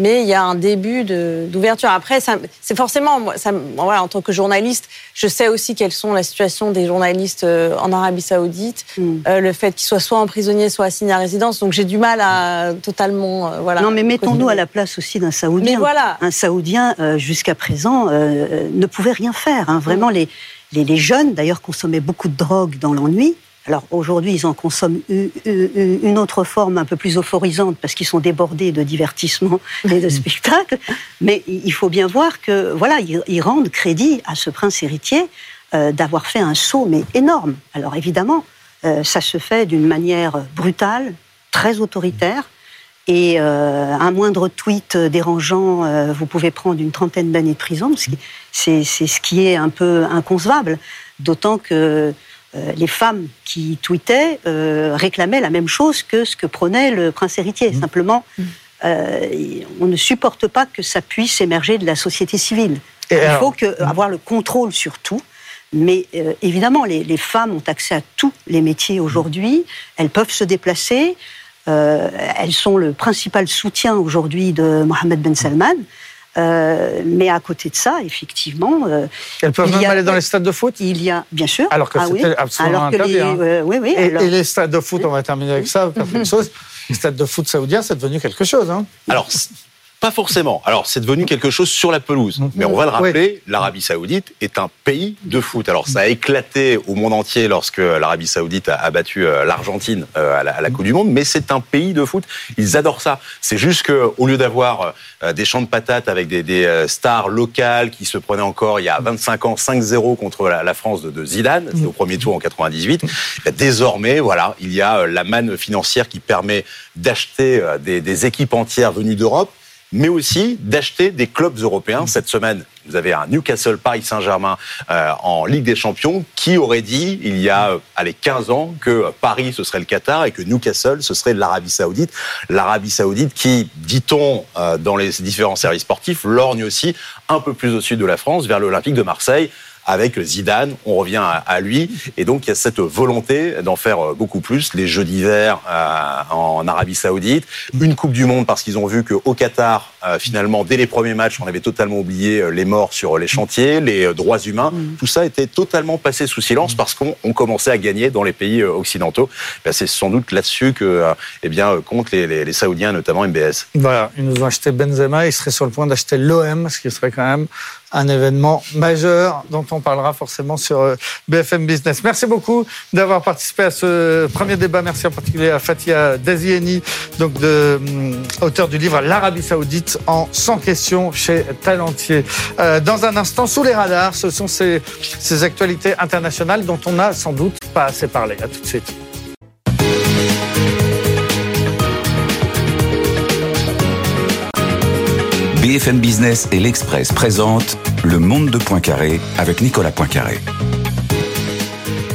D: mais il y a un début d'ouverture. Après, c'est forcément, ça, voilà, en tant que journaliste, je sais aussi quelles sont la situation des journalistes euh, en Arabie Saoudite, mm. euh, le fait qu'ils soient soit emprisonnés, soit assignés à résidence. Donc j'ai du mal à totalement, voilà.
C: Non, mais mettons-nous à la place aussi d'un Saoudien.
D: Mais voilà.
C: Un Saoudien, jusqu'à présent, ne pouvait rien faire. Hein. Vraiment, mm. les les, jeunes, d'ailleurs, consommaient beaucoup de drogue dans l'ennui. Alors aujourd'hui, ils en consomment une autre forme un peu plus euphorisante parce qu'ils sont débordés de divertissement et de [LAUGHS] spectacles. Mais il faut bien voir que voilà, ils rendent crédit à ce prince héritier euh, d'avoir fait un saut mais énorme. Alors évidemment, euh, ça se fait d'une manière brutale, très autoritaire. Et euh, un moindre tweet dérangeant, euh, vous pouvez prendre une trentaine d'années de prison. C'est ce qui est un peu inconcevable. D'autant que euh, les femmes qui tweetaient réclamaient la même chose que ce que prônait le prince héritier. Mmh. Simplement, mmh. on ne supporte pas que ça puisse émerger de la société civile. Il faut que, mmh. avoir le contrôle sur tout. Mais évidemment, les, les, femmes ont accès à tous les métiers aujourd'hui. Elles peuvent se déplacer. Euh, elles sont le principal soutien aujourd'hui de Mohamed Ben Salman. Euh, mais à côté de ça, effectivement.
B: Euh, elles peuvent même aller dans les stades de foot
C: Il y a, bien sûr.
B: Alors que ah c'était absolument interdit. Hein. oui, oui, et, les stades de foot, on va terminer avec ça, chose. Les stades de foot saoudiens, c'est devenu quelque chose. Hein.
E: Alors, pas forcément. Alors, c'est devenu quelque chose sur la pelouse. Mais on va le rappeler, l'Arabie Saoudite est un pays de foot. Alors, ça a éclaté au monde entier lorsque l'Arabie Saoudite a battu euh, l'Argentine euh, à la Coupe du Monde, mais c'est un pays de foot. Ils adorent ça. C'est juste qu'au lieu d'avoir euh, des champs de patates avec des, stars locales qui se prenaient encore il y a 25 ans 5-0 contre la France de Zidane, au premier tour en 98, eh désormais, voilà, il y a la manne financière qui permet d'acheter des équipes entières venues d'Europe mais aussi d'acheter des clubs européens. Cette semaine, vous avez un Newcastle Paris Saint-Germain euh, en Ligue des Champions qui aurait dit il y a euh, allez, 15 ans que Paris ce serait le Qatar et que Newcastle ce serait l'Arabie Saoudite. L'Arabie Saoudite qui, dit-on euh, dans les différents services sportifs, lorgne aussi un peu plus au sud de la France vers l'Olympique de Marseille avec Zidane, on revient à, lui. Et donc, il y a cette volonté d'en faire euh, beaucoup plus. Les Jeux d'hiver euh, en Arabie Saoudite, une Coupe du Monde parce qu'ils ont vu qu'au Qatar, euh, finalement, dès les premiers matchs, on avait totalement oublié les morts sur les chantiers, les droits humains. Mm. Tout ça était totalement passé sous silence parce qu'on commençait à gagner dans les pays occidentaux. Ben, c'est sans doute là-dessus que eh bien, comptent les, les, Saoudiens, notamment MBS.
B: Voilà, ils nous ont acheté Benzema, ils seraient sur le point d'acheter l'OM, ce qui serait quand même un événement majeur dont on parlera forcément sur euh, BFM Business. Merci beaucoup d'avoir participé à ce premier débat. Merci en particulier à Fatia Dazieni, donc de, hum, auteur du livre L'Arabie Saoudite en 100 questions chez Talentier. Euh, dans un instant, sous les radars, ce sont ces, ces actualités internationales dont on n'a sans doute pas assez parlé. À tout de suite.
A: BFM Business et l'Express présentent Le Monde de Poincaré avec Nicolas Poincaré.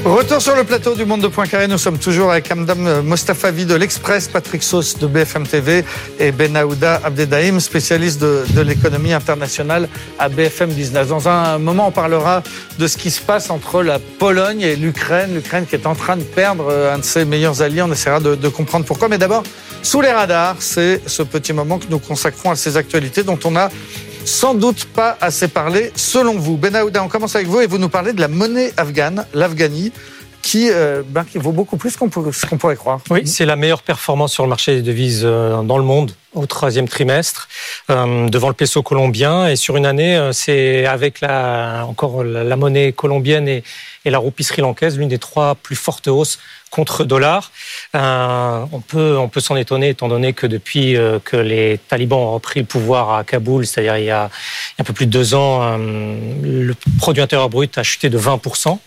B: Retour sur le plateau du Monde de Poincaré. Nous sommes toujours avec Amdam Mostafavi de l'Express, Patrick Sauce de BFM TV et Ben Aouda Abdedaïm, spécialiste de, l'économie internationale à BFM Business. Dans un moment, on parlera de ce qui se passe entre la Pologne et l'Ukraine. L'Ukraine qui est en train de perdre un de ses meilleurs alliés. On essaiera de, de comprendre pourquoi. Mais d'abord, sous les radars, c'est ce petit moment que nous consacrons à ces actualités dont on n'a sans doute pas assez parlé, selon vous. Ben Aouda, on commence avec vous et vous nous parlez de la monnaie afghane, l'Afghanie, qui, euh, ben, qui, vaut beaucoup plus qu'on pourrait croire.
F: Oui, c'est la meilleure performance sur le marché des devises euh, dans le monde au troisième trimestre, euh, devant le peso colombien. Et sur une année, c'est avec la, encore la, monnaie colombienne et, et la roupie sri-lankaise, l'une des trois plus fortes hausses contre dollar. Euh, on peut, on peut s'en étonner étant donné que depuis euh, que les talibans ont repris le pouvoir à Kaboul, c'est-à-dire il, y a un peu plus de deux ans, euh, le produit intérieur brut a chuté de 20%.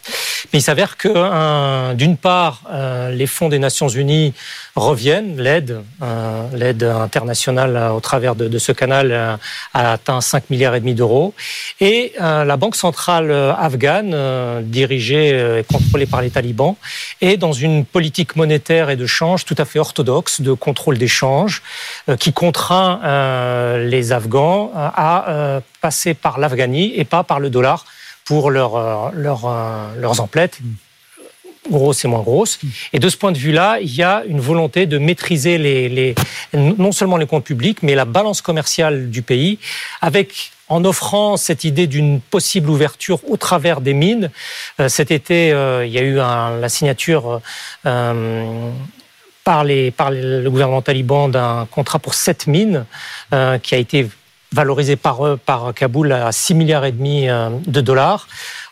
F: Mais il s'avère que, d'une part, les fonds des Nations Unies reviennent, l'aide, l'aide internationale au travers de, ce canal a atteint 5 milliards et demi d'euros, et la banque centrale afghane, dirigée et contrôlée par les talibans, est dans une politique monétaire et de change tout à fait orthodoxe de contrôle des changes euh, qui contraint euh, les Afghans euh, à passer par l'Afghanie et pas par le dollar pour leur, leur, leurs emplettes grosses et moins grosses. Et de ce point de vue-là, il y a une volonté de maîtriser les, les, non seulement les comptes publics, mais la balance commerciale du pays, avec en offrant cette idée d'une possible ouverture au travers des mines. Euh, cet été, euh, il y a eu un, la signature euh, par, les, par le gouvernement taliban d'un contrat pour sept mines qui a été valorisé par, par Kaboul à 6 milliards et demi de dollars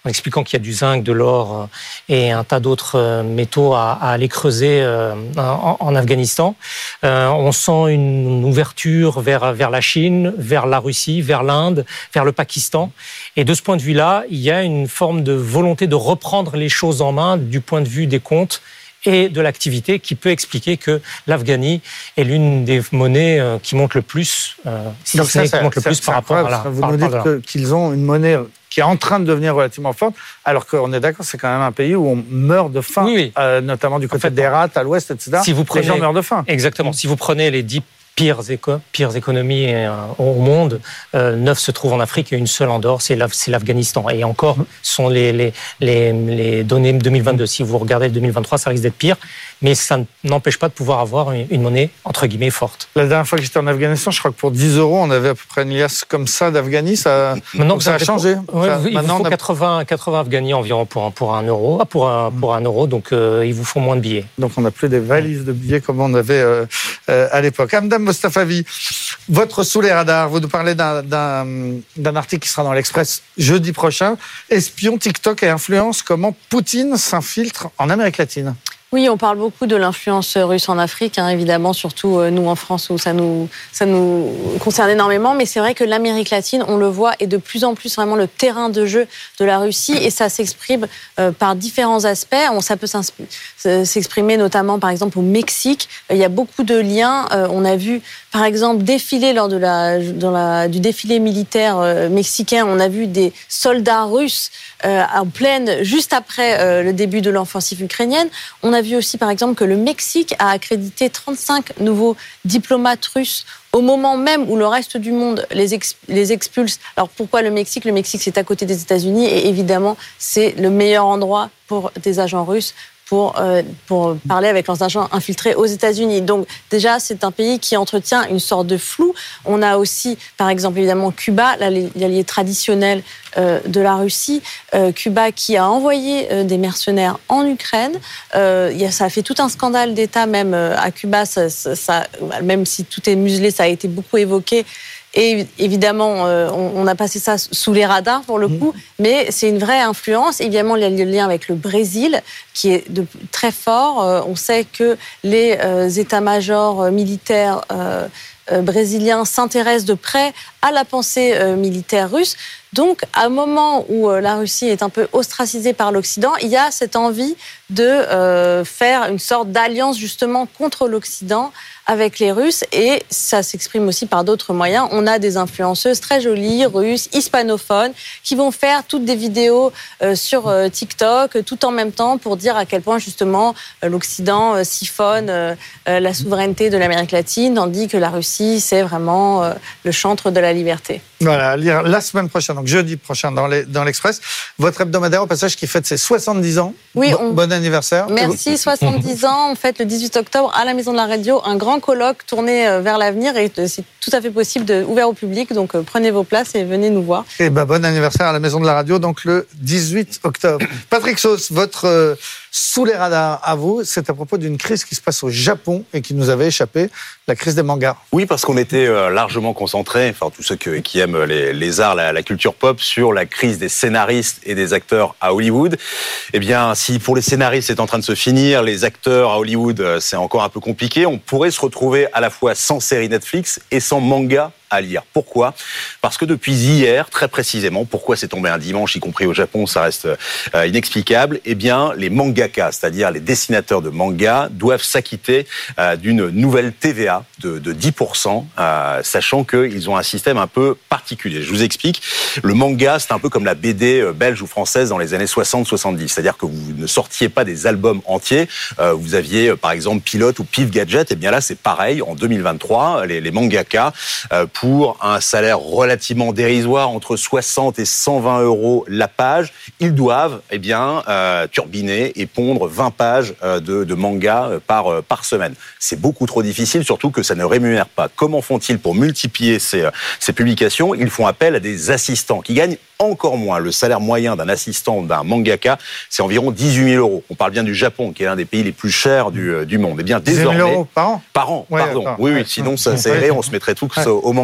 F: en expliquant qu'il y a du zinc, de l'or euh, et un tas d'autres euh, métaux à, aller creuser euh, en, Afghanistan. on sent une ouverture vers, vers la Chine, vers la Russie, vers l'Inde, vers le Pakistan. Et de ce point de vue-là, il y a une forme de volonté de reprendre les choses en main du point de vue des comptes et de l'activité qui peut expliquer que l'Afghanie est l'une des monnaies qui monte le plus,
B: si Donc ça, qui monte le plus par rapport à la. Vous nous dites qu'ils ont une monnaie qui est en train de devenir relativement forte, alors qu'on est d'accord, c'est quand même un pays où on meurt de faim, euh, notamment du côté des rats, à l'ouest, etc.
F: Si vous prenez,
B: les gens meurent de faim.
F: Exactement. Si vous prenez les dix pires, éco pires économies euh, au monde, euh, neuf se trouvent en Afrique et une seule en dehors, c'est l'Afghanistan. Et encore, ce sont les, les, les, les données 2022. Si vous regardez le 2023, ça risque d'être pire mais ça n'empêche pas de pouvoir avoir une monnaie, entre guillemets, forte.
B: La dernière fois que j'étais en Afghanistan, je crois que pour 10 euros, on avait à peu près une liasse comme ça d'Afghani. Ça,
F: maintenant, ça a changé. il vous faut 80, 80 Afghani environ pour un, pour un euro. Ah, pour, un, pour un euro, donc euh, il vous faut moins de billets.
B: Donc on n'a plus des valises de billets comme on avait euh, euh, à l'époque. Amdam Mostafavi, votre sous les radars, vous nous parlez d'un article qui sera dans l'Express jeudi prochain. Espion, TikTok et influence, comment Poutine s'infiltre en Amérique latine?
D: Oui, on parle beaucoup de l'influence russe en Afrique, hein, évidemment, surtout euh, nous en France où ça nous, ça nous concerne énormément. Mais c'est vrai que l'Amérique latine, on le voit, est de plus en plus vraiment le terrain de jeu de la Russie et ça s'exprime euh, par différents aspects. On, ça peut s'exprimer notamment, par exemple, au Mexique. Il y a beaucoup de liens. Euh, on a vu, par exemple, défiler lors de la, dans du défilé militaire mexicain, on a vu des soldats russes en pleine, juste après le début de l'offensive ukrainienne. On a vu aussi, par exemple, que le Mexique a accrédité 35 nouveaux diplomates russes au moment même où le reste du monde les, les expulse. Alors pourquoi le Mexique? Le Mexique, c'est à côté des États-Unis et évidemment, c'est le meilleur endroit pour des agents russes pour, euh, pour parler avec leurs agents infiltrés aux États-Unis. Donc déjà, c'est un pays qui entretient une sorte de flou. On a aussi, par exemple, évidemment, Cuba, l'allié traditionnel euh, de la Russie. Euh, Cuba qui a envoyé des mercenaires en Ukraine. ça a fait tout un scandale d'État même à Cuba. Ça, ça, même si tout est muselé, ça a été beaucoup évoqué. Et évidemment, euh, on, a passé ça sous les radars pour le mmh. coup, mais c'est une vraie influence. Évidemment, il y a le lien avec le Brésil qui est de, très fort. Euh, on sait que les euh, états-majors militaires brésiliens s'intéressent de près à la pensée militaire russe. Donc, à un moment où la Russie est un peu ostracisée par l'Occident, il y a cette envie de faire une sorte d'alliance justement contre l'Occident avec les Russes et ça s'exprime aussi par d'autres moyens. On a des influenceuses très jolies, russes, hispanophones, qui vont faire toutes des vidéos euh, sur euh, TikTok tout en même temps pour dire à quel point justement euh, l'Occident siphonne la souveraineté de l'Amérique latine, tandis que la Russie, c'est vraiment le chantre de la liberté.
B: Voilà, lire la semaine prochaine, donc jeudi prochain dans l'Express, votre hebdomadaire au passage qui fête ses 70 ans.
D: Oui,
B: bon anniversaire.
D: Merci, 70 ans. On fête le 18 octobre à la Maison de la Radio un grand colloque tourné euh, vers l'avenir et euh, c'est tout à fait possible, de, ouvert au public. Donc euh, prenez vos places et venez nous voir.
B: Et ben, bon anniversaire à la Maison de la Radio, donc le 18 octobre. Patrick Sauce, votre sous les radars à vous, c'est à propos d'une crise qui se passe au Japon et qui nous avait échappé, la crise des mangas.
E: Oui, parce qu'on était largement concentrés, enfin tous ceux qui aiment les, arts, la, culture pop, sur la crise des scénaristes et des acteurs à Hollywood. Eh bien, si pour les scénaristes c'est en train de se finir, les acteurs à Hollywood c'est encore un peu compliqué, on pourrait se retrouver à la fois sans série Netflix et sans manga à lire. Pourquoi? Parce que depuis hier, très précisément, pourquoi c'est tombé un dimanche, y compris au Japon, ça reste euh, inexplicable, eh bien, les mangakas, c'est-à-dire les dessinateurs de manga, doivent s'acquitter euh, d'une nouvelle TVA de, de 10%, euh, sachant qu'ils ont un système un peu particulier. Je vous explique. Le manga, c'est un peu comme la BD belge ou française dans les années 60-70, c'est-à-dire que vous ne sortiez pas des albums entiers. vous aviez, par exemple, Pilote ou Pif Gadget, et eh bien là, c'est pareil. En 2023, les, les mangakas, pour un salaire relativement dérisoire, entre 60 et 120 euros la page, ils doivent eh bien, euh, turbiner et pondre 20 pages euh, de, de manga euh, par, par semaine. C'est beaucoup trop difficile, surtout que ça ne rémunère pas. Comment font-ils pour multiplier ces, ces publications? Ils font appel à des assistants qui gagnent encore moins. Le salaire moyen d'un assistant d'un mangaka, c'est environ 18 000 euros. On parle bien du Japon, qui est l'un des pays les plus chers du, du monde. Eh bien, désormais,
B: 000 euros par an?
E: Par an, pardon. Oui, oui, sinon ça serait, on se mettrait tous au manga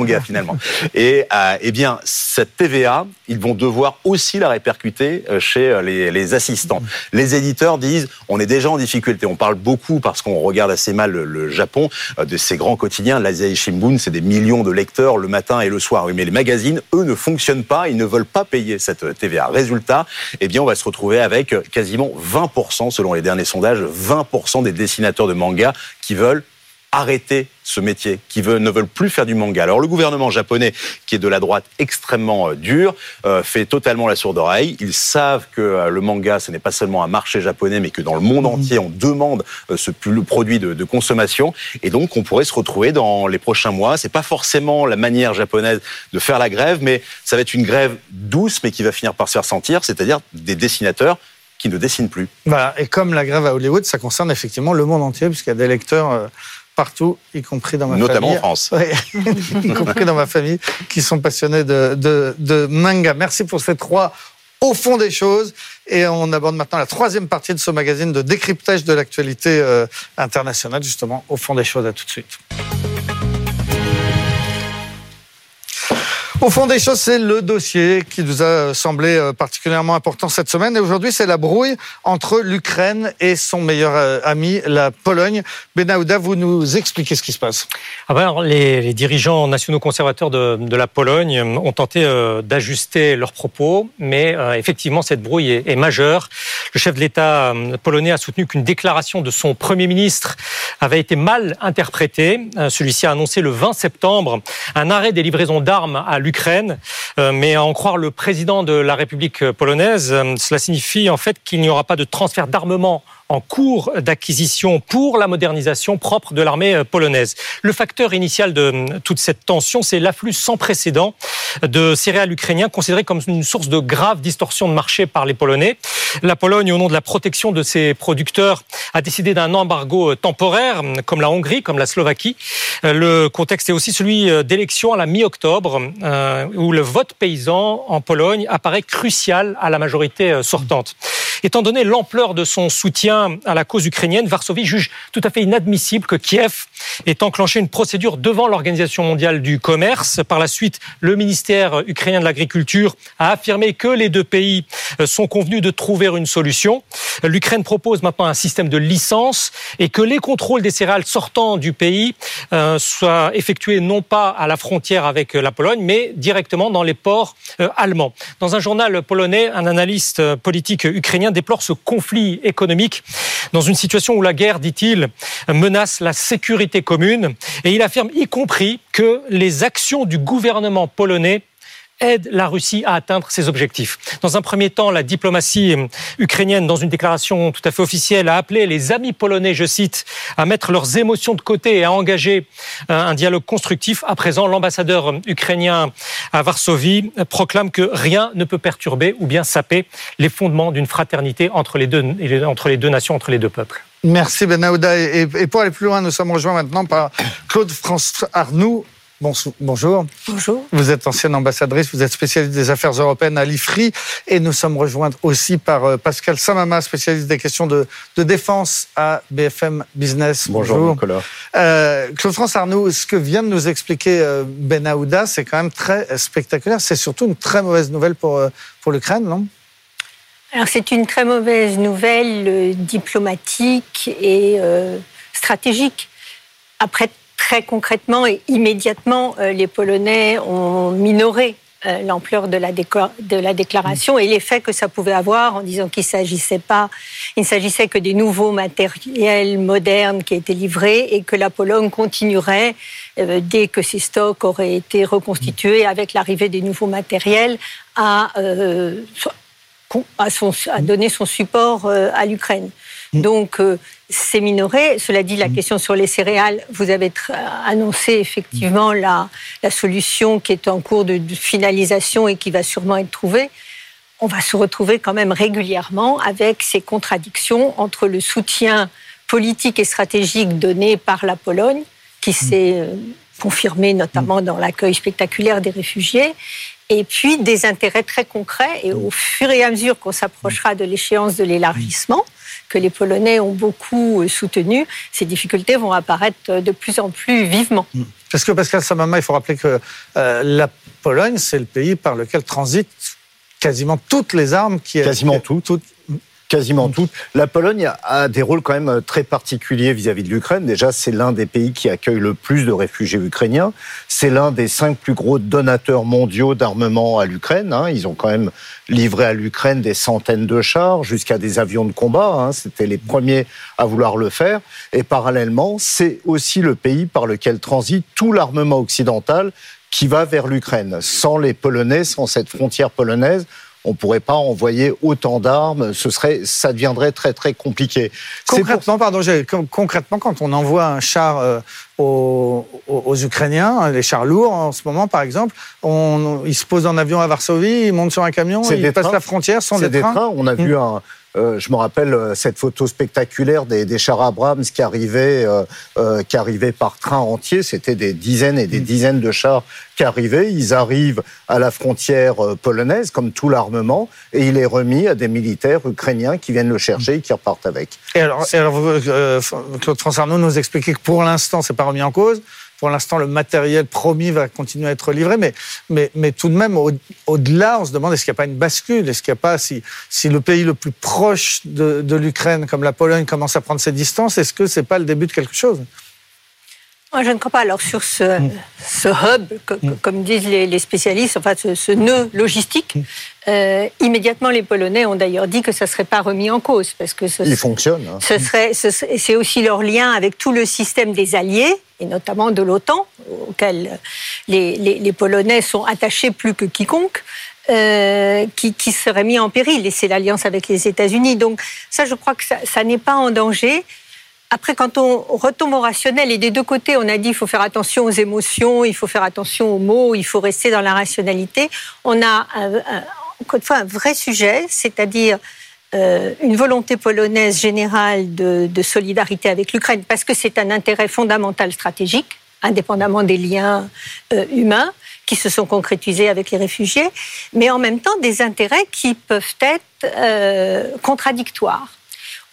E: Et euh, eh bien, cette TVA, ils vont devoir aussi la répercuter euh, chez euh, les, assistants. Les éditeurs disent, on est déjà en difficulté. On parle beaucoup parce qu'on regarde assez mal le, Japon de ces grands quotidiens. L'Asahi Shimbun, c'est des millions de lecteurs le matin et le soir. Mais les magazines, eux, ne fonctionnent pas. Ils ne veulent pas payer cette TVA. Résultat, eh bien, on va se retrouver avec quasiment 20%, selon les derniers sondages, 20% des dessinateurs de manga qui veulent arrêter ce métier, qui veut, ne veulent plus faire du manga. Alors le gouvernement japonais, qui est de la droite extrêmement euh, dur, euh, fait totalement la sourde oreille. Ils savent que euh, le manga, ce n'est pas seulement un marché japonais, mais que dans le monde mhm. entier, on demande ce produit de, de, consommation. Et donc, on pourrait se retrouver dans les prochains mois. C'est pas forcément la manière japonaise de faire la grève, mais ça va être une grève douce, mais qui va finir par se faire sentir, c'est-à-dire des dessinateurs qui ne dessinent plus.
B: Voilà. Et comme la grève à Hollywood, ça concerne effectivement le monde entier, puisqu'il y a des lecteurs partout, y compris dans ma
E: Notamment
B: famille.
E: Notamment en France. [LAUGHS]
B: y compris dans ma famille, qui sont passionnés de, de, de manga. Merci pour ces trois au fond des choses. Et on aborde maintenant la troisième partie de ce magazine de décryptage de l'actualité euh, internationale, justement, au fond des choses. À tout de suite. Au fond des choses, c'est le dossier qui nous a semblé euh, particulièrement important cette semaine. Et aujourd'hui, c'est la brouille entre l'Ukraine et son meilleur euh, ami, la Pologne. Benahouda, vous nous expliquez ce qui se passe.
F: Ah ben, les, les, dirigeants nationaux conservateurs de, la Pologne ont tenté euh, d'ajuster leurs propos, mais euh, effectivement, cette brouille est, majeure. Le chef de l'État polonais a soutenu qu'une déclaration de son Premier ministre avait été mal interprétée. Celui-ci a annoncé le 20 septembre un arrêt des livraisons d'armes à l'Ukraine. Euh, mais à en croire le président de la République polonaise, euh, cela signifie en fait qu'il n'y aura pas de transfert d'armement en cours d'acquisition pour la modernisation propre de l'armée euh, polonaise. Le facteur initial de euh, toute cette tension, c'est l'afflux sans précédent de céréales ukrainiens considérées comme une source de grave distorsion de marché par les Polonais. La Pologne, au nom de la protection de ses producteurs, a décidé d'un embargo euh, temporaire, comme la Hongrie, comme la Slovaquie. Le contexte est aussi celui d'élections à la mi-octobre, où le vote paysan en Pologne apparaît crucial à la majorité sortante. Étant donné l'ampleur de son soutien à la cause ukrainienne, Varsovie juge tout à fait inadmissible que Kiev ait enclenché une procédure devant l'Organisation mondiale du commerce. Par la suite, le ministère ukrainien de l'Agriculture a affirmé que les deux pays sont convenus de trouver une solution. L'Ukraine propose maintenant un système de licence et que les contrôles des céréales sortant du pays euh, soient effectués non pas à la frontière avec la Pologne, mais directement dans les ports euh, allemands. Dans un journal polonais, un analyste politique ukrainien déplore ce conflit économique dans une situation où la guerre, dit-il, menace la sécurité commune. Et il affirme y compris que les actions du gouvernement polonais aide la Russie à atteindre ses objectifs. Dans un premier temps, la diplomatie ukrainienne, dans une déclaration tout à fait officielle, a appelé les amis polonais, je cite, à mettre leurs émotions de côté et à engager un dialogue constructif. À présent, l'ambassadeur ukrainien à Varsovie proclame que rien ne peut perturber ou bien saper les fondements d'une fraternité entre les deux, entre les deux nations, entre les deux peuples.
B: Merci Benahouda. Et pour aller plus loin, nous sommes rejoints maintenant par Claude France Arnoux, Bonjour.
H: Bonjour.
B: Vous êtes ancienne ambassadrice, vous êtes spécialiste des affaires européennes à l'IFRI et nous sommes rejoints aussi par euh, Pascal Samama, spécialiste des questions de, de défense à BFM Business.
I: Bonjour, Bonjour. Nicolas.
B: Euh, Claude-France Arnaud, ce que vient de nous expliquer euh, Ben Aouda, c'est quand même très spectaculaire. C'est surtout une très mauvaise nouvelle pour, pour l'Ukraine, non?
H: Alors c'est une très mauvaise nouvelle diplomatique et stratégique. Après très concrètement et immédiatement, euh, les Polonais ont minoré euh, l'ampleur de, la de la déclaration et l'effet que ça pouvait avoir en disant qu'il s'agissait pas, il ne s'agissait que des nouveaux matériels modernes qui étaient livrés et que la Pologne continuerait euh, dès que ses stocks auraient été reconstitués avec l'arrivée des nouveaux matériels à, à, son, à donner son support à l'Ukraine. Mm. Donc, c'est minoré. Cela dit, la mm. question sur les céréales, vous avez annoncé effectivement la, la, solution qui est en cours de, finalisation et qui va sûrement être trouvée. On va se retrouver quand même régulièrement avec ces contradictions entre le soutien politique et stratégique donné par la Pologne, qui mm. s'est euh, confirmé notamment dans l'accueil spectaculaire des réfugiés, et puis des intérêts très concrets. Et au fur et à mesure qu'on s'approchera de l'échéance de l'élargissement, que les Polonais ont beaucoup euh, soutenu, ces difficultés vont apparaître de plus en plus vivement.
B: Mm. Parce que Pascal Samama, il faut rappeler que euh, la Pologne, c'est le pays par lequel transitent quasiment toutes les armes qui
I: quasiment toutes, toutes quasiment mm. toutes. La Pologne a des rôles quand même très particuliers vis-à-vis de l'Ukraine. Déjà, c'est l'un des pays qui accueille le plus de réfugiés ukrainiens. C'est l'un des cinq plus gros donateurs mondiaux d'armement à l'Ukraine. Hein. Ils ont quand même livré à l'Ukraine des centaines de chars jusqu'à des avions de combat. Hein. C'était les premiers à vouloir le faire. Et parallèlement, c'est aussi le pays par lequel transite tout l'armement occidental qui va vers l'Ukraine. Sans les Polonais, sans cette frontière polonaise, on pourrait pas envoyer autant d'armes. Ce serait, ça deviendrait très très compliqué.
B: Concrètement, pardon, concrètement, quand on envoie un char euh, aux, Ukrainiens, les chars lourds en ce moment, par exemple, on, ils se posent en avion à Varsovie, ils montent sur un camion, ils passent la frontière, sont des,
I: des trains. On a vu mmh. un euh, je me rappelle euh, cette photo spectaculaire des, des chars Abrams qui arrivaient, euh, qui arrivaient par train entier. C'était des dizaines et des mm. dizaines de chars qui arrivaient. Ils arrivent à la frontière polonaise, comme tout l'armement, et il est remis à des militaires ukrainiens qui viennent le chercher et qui repartent avec.
B: Et alors, alors Claude France Arnaud nous expliquait que pour l'instant, c'est pas remis en cause pour l'instant, le matériel promis va continuer à être livré, mais, mais, mais tout de même, au- au-delà, on se demande est-ce qu'il n'y a pas une bascule? Est-ce qu'il n'y a pas, si, si le pays le plus proche de, de l'Ukraine, comme la Pologne, commence à prendre ses distances, est-ce que c'est pas le début de quelque chose?
H: Moi, je ne crois pas. Alors, sur ce, ce hub, co- comme disent les, les spécialistes, enfin, ce, ce nœud logistique, euh, immédiatement, les Polonais ont d'ailleurs dit que ça ne serait pas remis en cause, parce que ce,
I: Il fonctionne. hein.
H: ce serait, ce serait- c'est aussi leur lien avec tout le système des alliés, et notamment de l'OTAN, auquel les, les- les Polonais sont attachés plus que quiconque. euh, qui, qui serait mis en péril, et c'est l'alliance avec les États-Unis. Donc ça, je crois que ça, ça n'est pas en danger. Après, quand on retombe au rationnel, et des deux côtés, on a dit il faut faire attention aux émotions, il faut faire attention aux mots, il faut rester dans la rationalité. On a, un- un- encore une fois, un vrai sujet, c'est-à-dire euh, une volonté polonaise générale de, solidarité avec l'Ukraine, parce que c'est un intérêt fondamental stratégique, indépendamment des liens euh, humains qui se sont concrétisés avec les réfugiés, mais en même temps des intérêts qui peuvent être euh, contradictoires.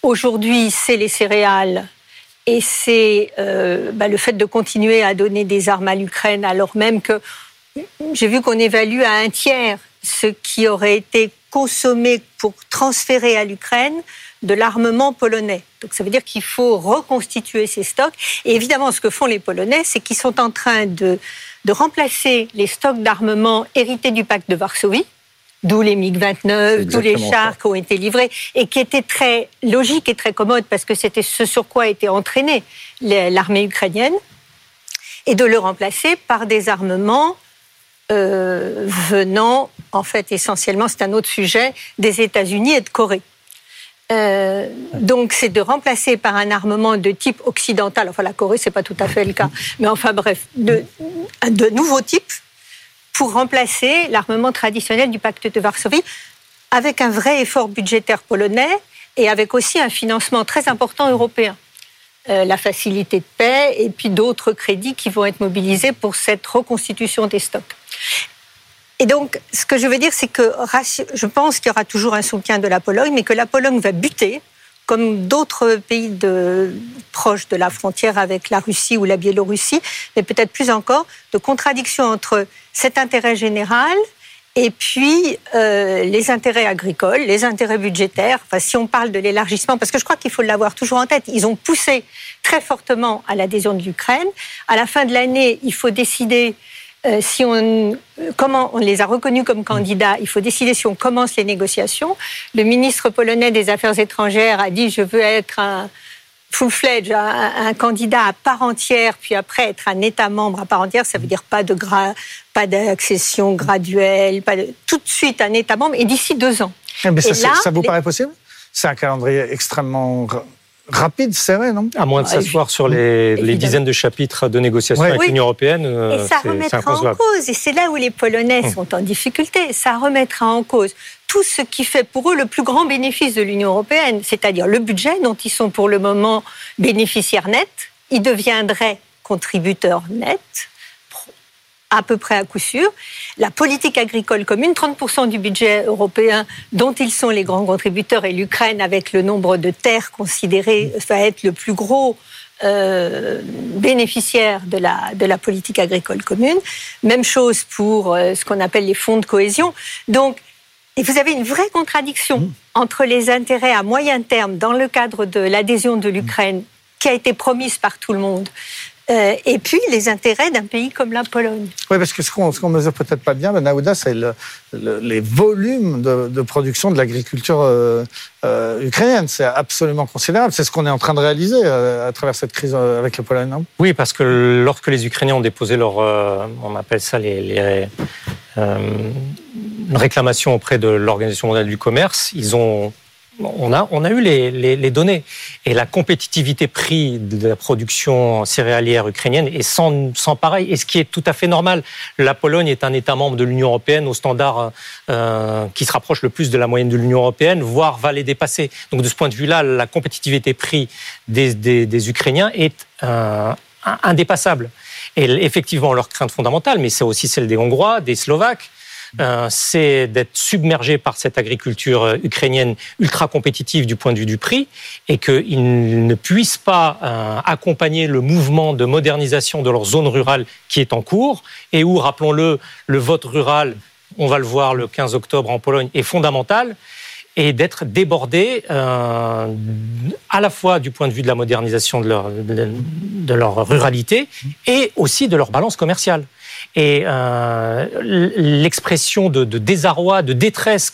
H: Aujourd'hui, c'est les céréales et c'est euh, bah, le fait de continuer à donner des armes à l'Ukraine alors même que j'ai vu qu'on évalue à un tiers ce qui aurait été consommé pour transférer à l'Ukraine de l'armement polonais. Donc ça veut dire qu'il faut reconstituer ces stocks. Et évidemment, ce que font les Polonais, c'est qu'ils sont en train de, de remplacer les stocks d'armement hérités du pacte de Varsovie, d'où les MiG-29, tous les chars
I: ça.
H: qui ont été livrés, et qui étaient très logiques et très commodes, parce que c'était ce sur quoi était entraînée l'armée ukrainienne, et de le remplacer par des armements euh, venant, en fait, essentiellement, c'est un autre sujet, des États-Unis et de Corée. Euh, donc, c'est de remplacer par un armement de type occidental. Enfin, la Corée, c'est pas tout à fait le cas, mais enfin, bref, de, de nouveaux types pour remplacer l'armement traditionnel du pacte de Varsovie, avec un vrai effort budgétaire polonais et avec aussi un financement très important européen. Euh, la facilité de paix et puis d'autres crédits qui vont être mobilisés pour cette reconstitution des stocks. Et donc, ce que je veux dire, c'est que je pense qu'il y aura toujours un soutien de la Pologne, mais que la Pologne va buter, comme d'autres pays de, proches de la frontière avec la Russie ou la Biélorussie, mais peut-être plus encore, de contradiction entre cet intérêt général et puis euh, les intérêts agricoles, les intérêts budgétaires. Enfin, si on parle de l'élargissement, parce que je crois qu'il faut l'avoir toujours en tête, ils ont poussé très fortement à l'adhésion de l'Ukraine. À la fin de l'année, il faut décider euh, si on, euh, comment on les a reconnus comme candidats, il faut décider si on commence les négociations. Le ministre polonais des Affaires étrangères a dit je veux être un full-fledged, un, un candidat à part entière, puis après être un État membre à part entière, ça veut dire pas de gra- pas d'accession graduelle, pas de, tout de suite un État membre, et d'ici deux ans.
B: Mais ça,
H: Et là,
B: ça vous
H: les-
B: paraît possible? C'est un calendrier extrêmement rapide, serré, non?
F: À moins de
H: Ah,
F: s'asseoir sur les, dizaines de chapitres de négociations
B: Ouais.
F: avec
H: Oui.
F: l'Union européenne, euh,
H: Et ça remettra en cause, et c'est là où les Polonais
F: Hum.
H: sont en difficulté, ça remettra en cause tout ce qui fait pour eux le plus grand bénéfice de l'Union européenne, c'est-à-dire le budget dont ils sont pour le moment bénéficiaires nets, ils deviendraient contributeurs nets, à peu près à coup sûr. La politique agricole commune, 30% du budget européen dont ils sont les grands contributeurs, et l'Ukraine, avec le nombre de terres considérées, va être le plus gros euh, bénéficiaire de la, de la politique agricole commune. Même chose pour euh, ce qu'on appelle les fonds de cohésion. Donc, et vous avez une vraie contradiction entre les intérêts à moyen terme dans le cadre de l'adhésion de l'Ukraine qui a été promise par tout le monde, euh, et puis les intérêts d'un pays comme la Pologne.
B: Oui, parce que ce qu'on ne mesure peut-être pas bien, Ben Aouda, c'est le- le- les volumes de, de production de l'agriculture euh, euh, ukrainienne. C'est absolument considérable. C'est ce qu'on est en train de réaliser euh, à travers cette crise avec la Pologne. non?
F: Oui, parce que lorsque les Ukrainiens ont déposé leur, euh, on appelle ça les, les euh, une réclamation auprès de l'Organisation mondiale du commerce, ils ont, on a, on a eu les, les, les données et la compétitivité prix de la production céréalière ukrainienne est sans, sans pareil. Et ce qui est tout à fait normal, la Pologne est un État membre de l'Union européenne au standard euh, qui se rapproche le plus de la moyenne de l'Union européenne, voire va les dépasser. Donc de ce point de vue-là, la compétitivité prix des, des, des Ukrainiens est euh, indépassable. Et effectivement, leur crainte fondamentale, mais c'est aussi celle des Hongrois, des Slovaques, c'est d'être submergé par cette agriculture euh, ukrainienne ultra compétitive du point de vue du prix et qu'ils ne puissent pas euh, accompagner le mouvement de modernisation de leur zone rurale qui est en cours et où, rappelons-le, le vote rural, on va le voir le 15 octobre en Pologne, est fondamental et d'être débordés euh, à la fois du point de vue de la modernisation de leur, de leur ruralité et aussi de leur balance commerciale. Et euh, l'expression de, désarroi, de détresse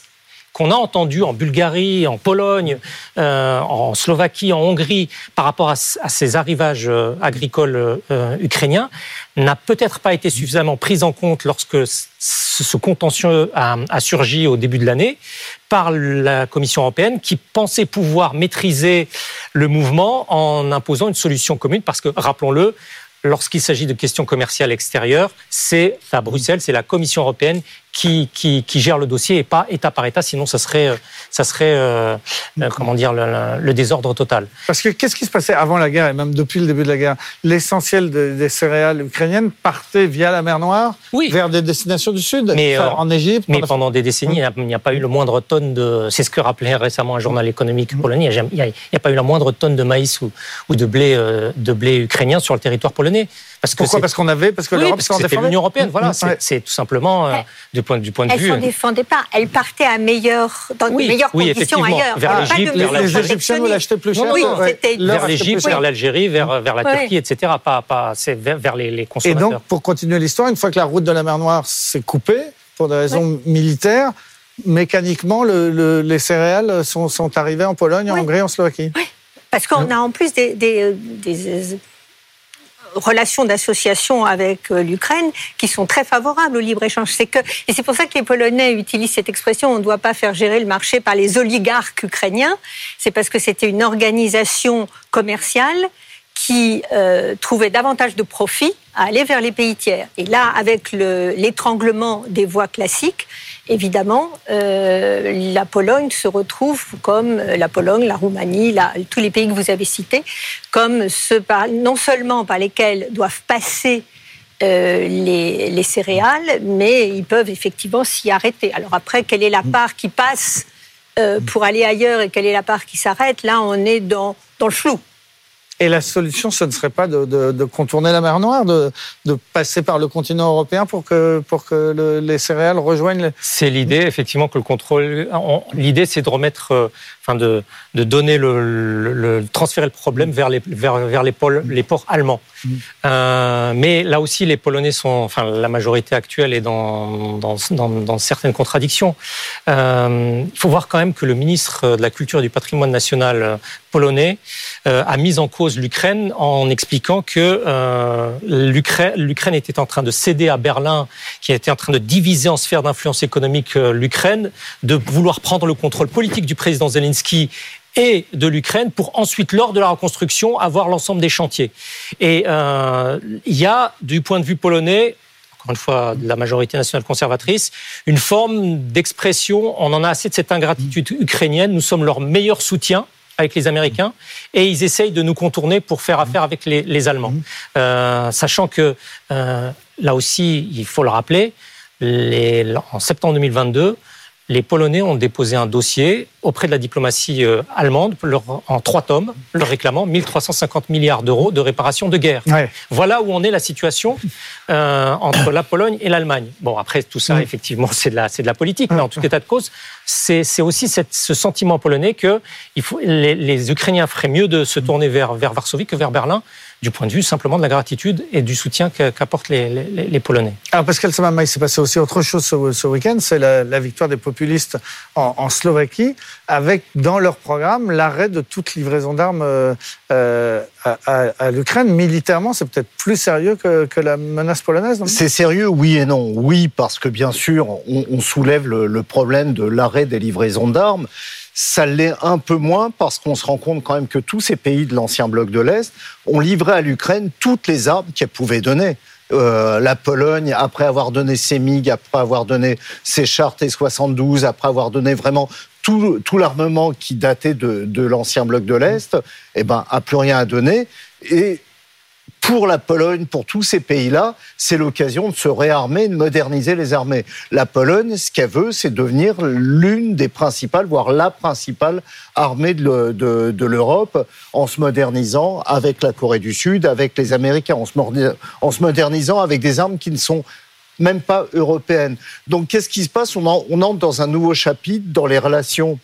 F: qu'on a entendu en Bulgarie, en Pologne, euh, en Slovaquie, en Hongrie, par rapport à, ces arrivages euh, agricoles euh, ukrainiens, n'a peut-être pas été suffisamment prise en compte lorsque ce contentieux a, a surgi au début de l'année par la Commission européenne qui pensait pouvoir maîtriser le mouvement en imposant une solution commune parce que, rappelons-le, lorsqu'il s'agit de questions commerciales extérieures, c'est à Bruxelles, c'est la Commission européenne qui, qui, qui, gère le dossier et pas État par État, sinon ça serait, euh, ça serait euh, euh, comment dire, le, le, désordre total.
B: Parce que qu'est-ce qui se passait avant la guerre et même depuis le début de la guerre? L'essentiel de, des céréales ukrainiennes partait via la mer Noire
F: oui.
B: vers des destinations du Sud,
F: mais,
B: enfin, en Égypte.
F: Mais pendant des décennies, il n'y a, pas eu le moindre tonne de... C'est ce que rappelait récemment un journal économique polonais, il n'y a, a, pas eu la moindre tonne de maïs ou, ou de, blé, de blé ukrainien sur le territoire polonais.
B: Parce que Pourquoi Parce qu'on avait, parce que
F: oui,
B: l'Europe
F: s'en défendait. L'Union européenne, voilà. Ouais. C'est tout simplement euh, du point, du point de
H: elle
F: vue.
H: Elle s'en défendait pas. Elle partait à meilleur, dans
F: oui,
H: de meilleures
F: oui,
H: conditions ailleurs.
F: Vers l'Égypte,
B: vers les Égyptiens nous l'achetaient plus cher.
H: Oui,
B: ouais.
F: vers l'Égypte, vers l'Algérie, vers, vers la Turquie, etc. Pas, pas, c'est vers, vers les, les, consommateurs.
B: Et donc, pour continuer l'histoire, une fois que la route de la mer Noire s'est coupée pour des raisons militaires, mécaniquement, le, le, les céréales sont, sont arrivées en Pologne, en Hongrie, en Slovaquie.
H: Oui, parce qu'on a en plus des, des, des relations d'association avec euh, l'Ukraine qui sont très favorables au libre-échange. C'est que, et c'est pour ça que les Polonais utilisent cette expression on ne doit pas faire gérer le marché par les oligarques ukrainiens. C'est parce que c'était une organisation commerciale qui euh, trouvait davantage de profit à aller vers les pays tiers. Et là, avec l'étranglement des voies classiques, évidemment, euh, la Pologne se retrouve comme la Pologne, la Roumanie, la, tous les pays que vous avez cités, comme ceux par, non seulement par lesquels doivent passer euh, les, les, céréales, mais ils peuvent effectivement s'y arrêter. Alors après, quelle est la part qui passe euh, pour aller ailleurs et quelle est la part qui s'arrête? Là, on est dans, dans le flou.
B: Et la solution, ce ne serait pas de, de, de contourner la mer Noire, de, de, passer par le continent européen pour que, pour que le, les céréales rejoignent. Les...
F: C'est l'idée, effectivement, que le contrôle. L'idée, c'est de remettre, enfin, de, de donner le, le, le, transférer le problème vers les, vers, vers les, pôles, les ports allemands. Euh, mais là aussi, les Polonais sont, enfin, la majorité actuelle est dans, dans, dans, dans certaines contradictions. Euh, il faut voir quand même que le ministre de la Culture et du Patrimoine national polonais euh, a mis en cause l'Ukraine en expliquant que euh, l'Ukraine était en train de céder à Berlin, qui était en train de diviser en sphère d'influence économique euh, l'Ukraine, de vouloir prendre le contrôle politique du président Zelensky et de l'Ukraine pour ensuite, lors de la reconstruction, avoir l'ensemble des chantiers. Et euh, il y a, du point de vue polonais, encore une fois de la majorité nationale conservatrice, une forme d'expression, on en a assez de cette ingratitude ukrainienne, nous sommes leur meilleur soutien avec les Américains et ils essayent de nous contourner pour faire affaire avec les, les Allemands. Euh, sachant que, euh, là aussi, il faut le rappeler, les, en septembre 2022, les Polonais ont déposé un dossier auprès de la diplomatie euh, allemande leur, en trois tomes, leur réclamant 1350 milliards d'euros de réparation de guerre.
B: Ouais.
F: Voilà où en est la situation euh, entre la Pologne et l'Allemagne. Bon, après tout ça,
B: Ouais.
F: effectivement, [LAUGHS] c'est de la, c'est de la politique, mais en tout état de cause, c'est aussi cette, ce sentiment polonais que il faut, les, les Ukrainiens feraient mieux de se tourner vers, vers Varsovie que vers Berlin, du point de vue simplement de la gratitude et du soutien qu'apportent les, les, les Polonais.
B: Alors, Pascal Samama, il s'est passé aussi autre chose ce, ce week-end, c'est la, la victoire des populistes en, en Slovaquie, avec dans leur programme l'arrêt de toute livraison d'armes euh, euh, à, à- à l'Ukraine. Militairement, c'est peut-être plus sérieux que, que la menace polonaise.
I: C'est sérieux, oui et non. Oui, parce que bien sûr, on, on soulève le, le problème de des livraisons d'armes. Ça l'est un peu moins parce qu'on se rend compte quand même que tous ces pays de l'ancien bloc de l'Est ont livré à l'Ukraine toutes les armes qu'elle pouvait donner. Euh, la Pologne, après avoir donné ses MiG, après avoir donné ses chars T-72, après avoir donné vraiment tout, tout l'armement qui datait de, de l'ancien bloc de l'Est, eh ben, a plus rien à donner. Et pour la Pologne, pour tous ces pays-là, c'est l'occasion de se réarmer, de moderniser les armées. La Pologne, ce qu'elle veut, c'est devenir l'une des principales, voire la principale armée de, l'Europe, en se modernisant avec la Corée du Sud, avec les Américains, en se, en se modernisant avec des armes qui ne sont même pas européennes. Donc qu'est-ce qui se passe? On, on entre dans un nouveau chapitre dans les relations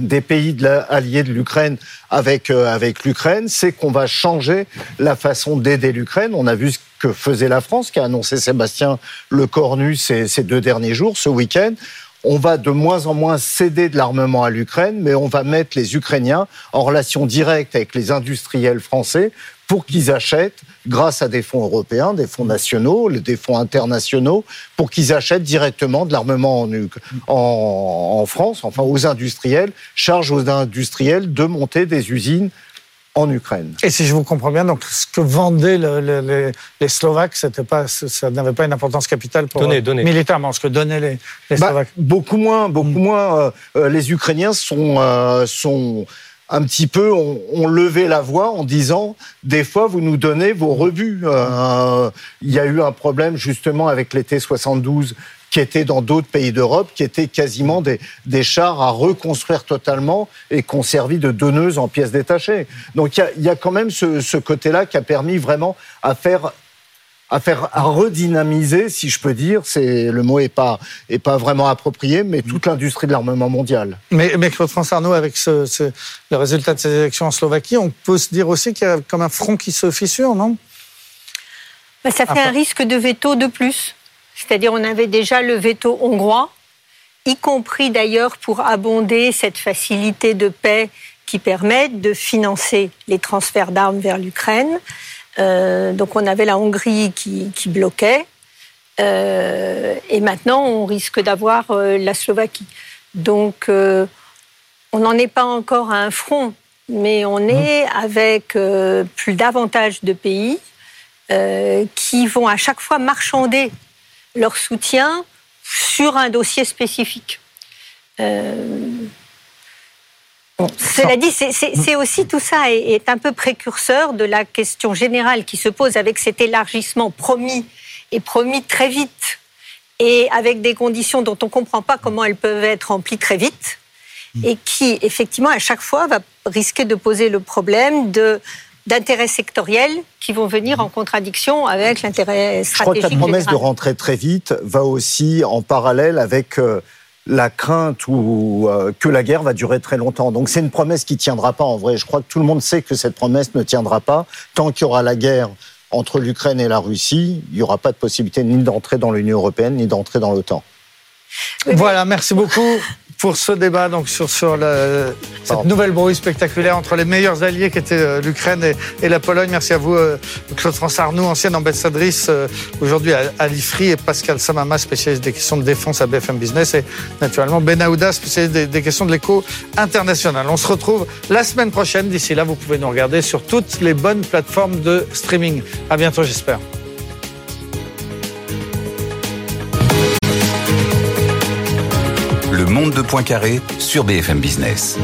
I: des pays alliés de l'Ukraine avec euh, avec l'Ukraine, c'est qu'on va changer la façon d'aider l'Ukraine. On a vu ce que faisait la France, qui a annoncé Sébastien Lecornu ces, ces deux derniers jours, ce week-end. On va de moins en moins céder de l'armement à l'Ukraine, mais on va mettre les Ukrainiens en relation directe avec les industriels français pour qu'ils achètent, grâce à des fonds européens, des fonds nationaux, des fonds internationaux, pour qu'ils achètent directement de l'armement en, en, France, enfin aux industriels, charge aux industriels de monter des usines en Ukraine.
B: Et si je vous comprends bien, donc ce que vendaient les, Slovaques, c'était pas, ça n'avait pas une importance capitale pour
F: donner, donner.
B: militairement, ce que donnaient les, bah, Slovaques.
I: beaucoup moins, beaucoup mm. moins. Euh, euh, les Ukrainiens sont euh, sont un petit peu ont, levé la voix en disant des fois vous nous donnez vos rebuts. Euh, il y a eu un problème justement avec les T-72 qui étaient dans d'autres pays d'Europe, qui étaient quasiment des, des, chars à reconstruire totalement et qu'on servi de donneuses en pièces détachées. Donc il y a, y a quand même ce, ce côté-là qui a permis vraiment à faire à faire à redynamiser, si je peux dire, c'est le mot est pas est pas vraiment approprié, mais toute l'industrie de l'armement mondial.
B: Mais, mais Claude France Arnaud, avec ce, ce, le résultat de ces élections en Slovaquie, on peut se dire aussi qu'il y a comme un front qui se fissure, non?
H: Bah, Ça fait un risque de veto de plus. C'est-à-dire, on avait déjà le veto hongrois, y compris d'ailleurs pour abonder cette facilité de paix qui permet de financer les transferts d'armes vers l'Ukraine. Euh, donc on avait la Hongrie qui, bloquait. Euh, et maintenant, on risque d'avoir euh, la Slovaquie. Donc, on n'en est pas encore à un front, mais on est avec plus davantage de pays qui vont à chaque fois marchander leur soutien sur un dossier spécifique. Cela dit, c'est aussi tout ça est, un peu précurseur de la question générale qui se pose avec cet élargissement promis et promis très vite et avec des conditions dont on ne comprend pas comment elles peuvent être remplies très vite et qui, effectivement, à chaque fois, va risquer de poser le problème de d'intérêts sectoriels qui vont venir en contradiction avec l'intérêt stratégique. Je crois que
I: la promesse de rentrer très vite va aussi en parallèle avec euh, la crainte ou euh, que la guerre va durer très longtemps. Donc c'est une promesse qui tiendra pas en vrai. Je crois que tout le monde sait que cette promesse ne tiendra pas tant qu'il y aura la guerre entre l'Ukraine et la Russie. Il n'y aura pas de possibilité ni d'entrer dans l'Union européenne ni d'entrer dans l'OTAN.
B: Voilà, merci beaucoup pour ce débat donc sur, sur cette nouvelle brouille spectaculaire entre les meilleurs alliés qui étaient euh, l'Ukraine et, la Pologne. Merci à vous, euh, Claude-France Arnoux, ancienne ambassadrice euh, aujourd'hui à, l'IFRI, et Pascal Samama, spécialiste des questions de défense à BFM Business, et naturellement Ben Aouda, spécialiste des, des questions de l'éco international. On se retrouve la semaine prochaine. D'ici là, vous pouvez nous regarder sur toutes les bonnes plateformes de streaming. À bientôt, j'espère.
A: De Poincaré sur BFM Business.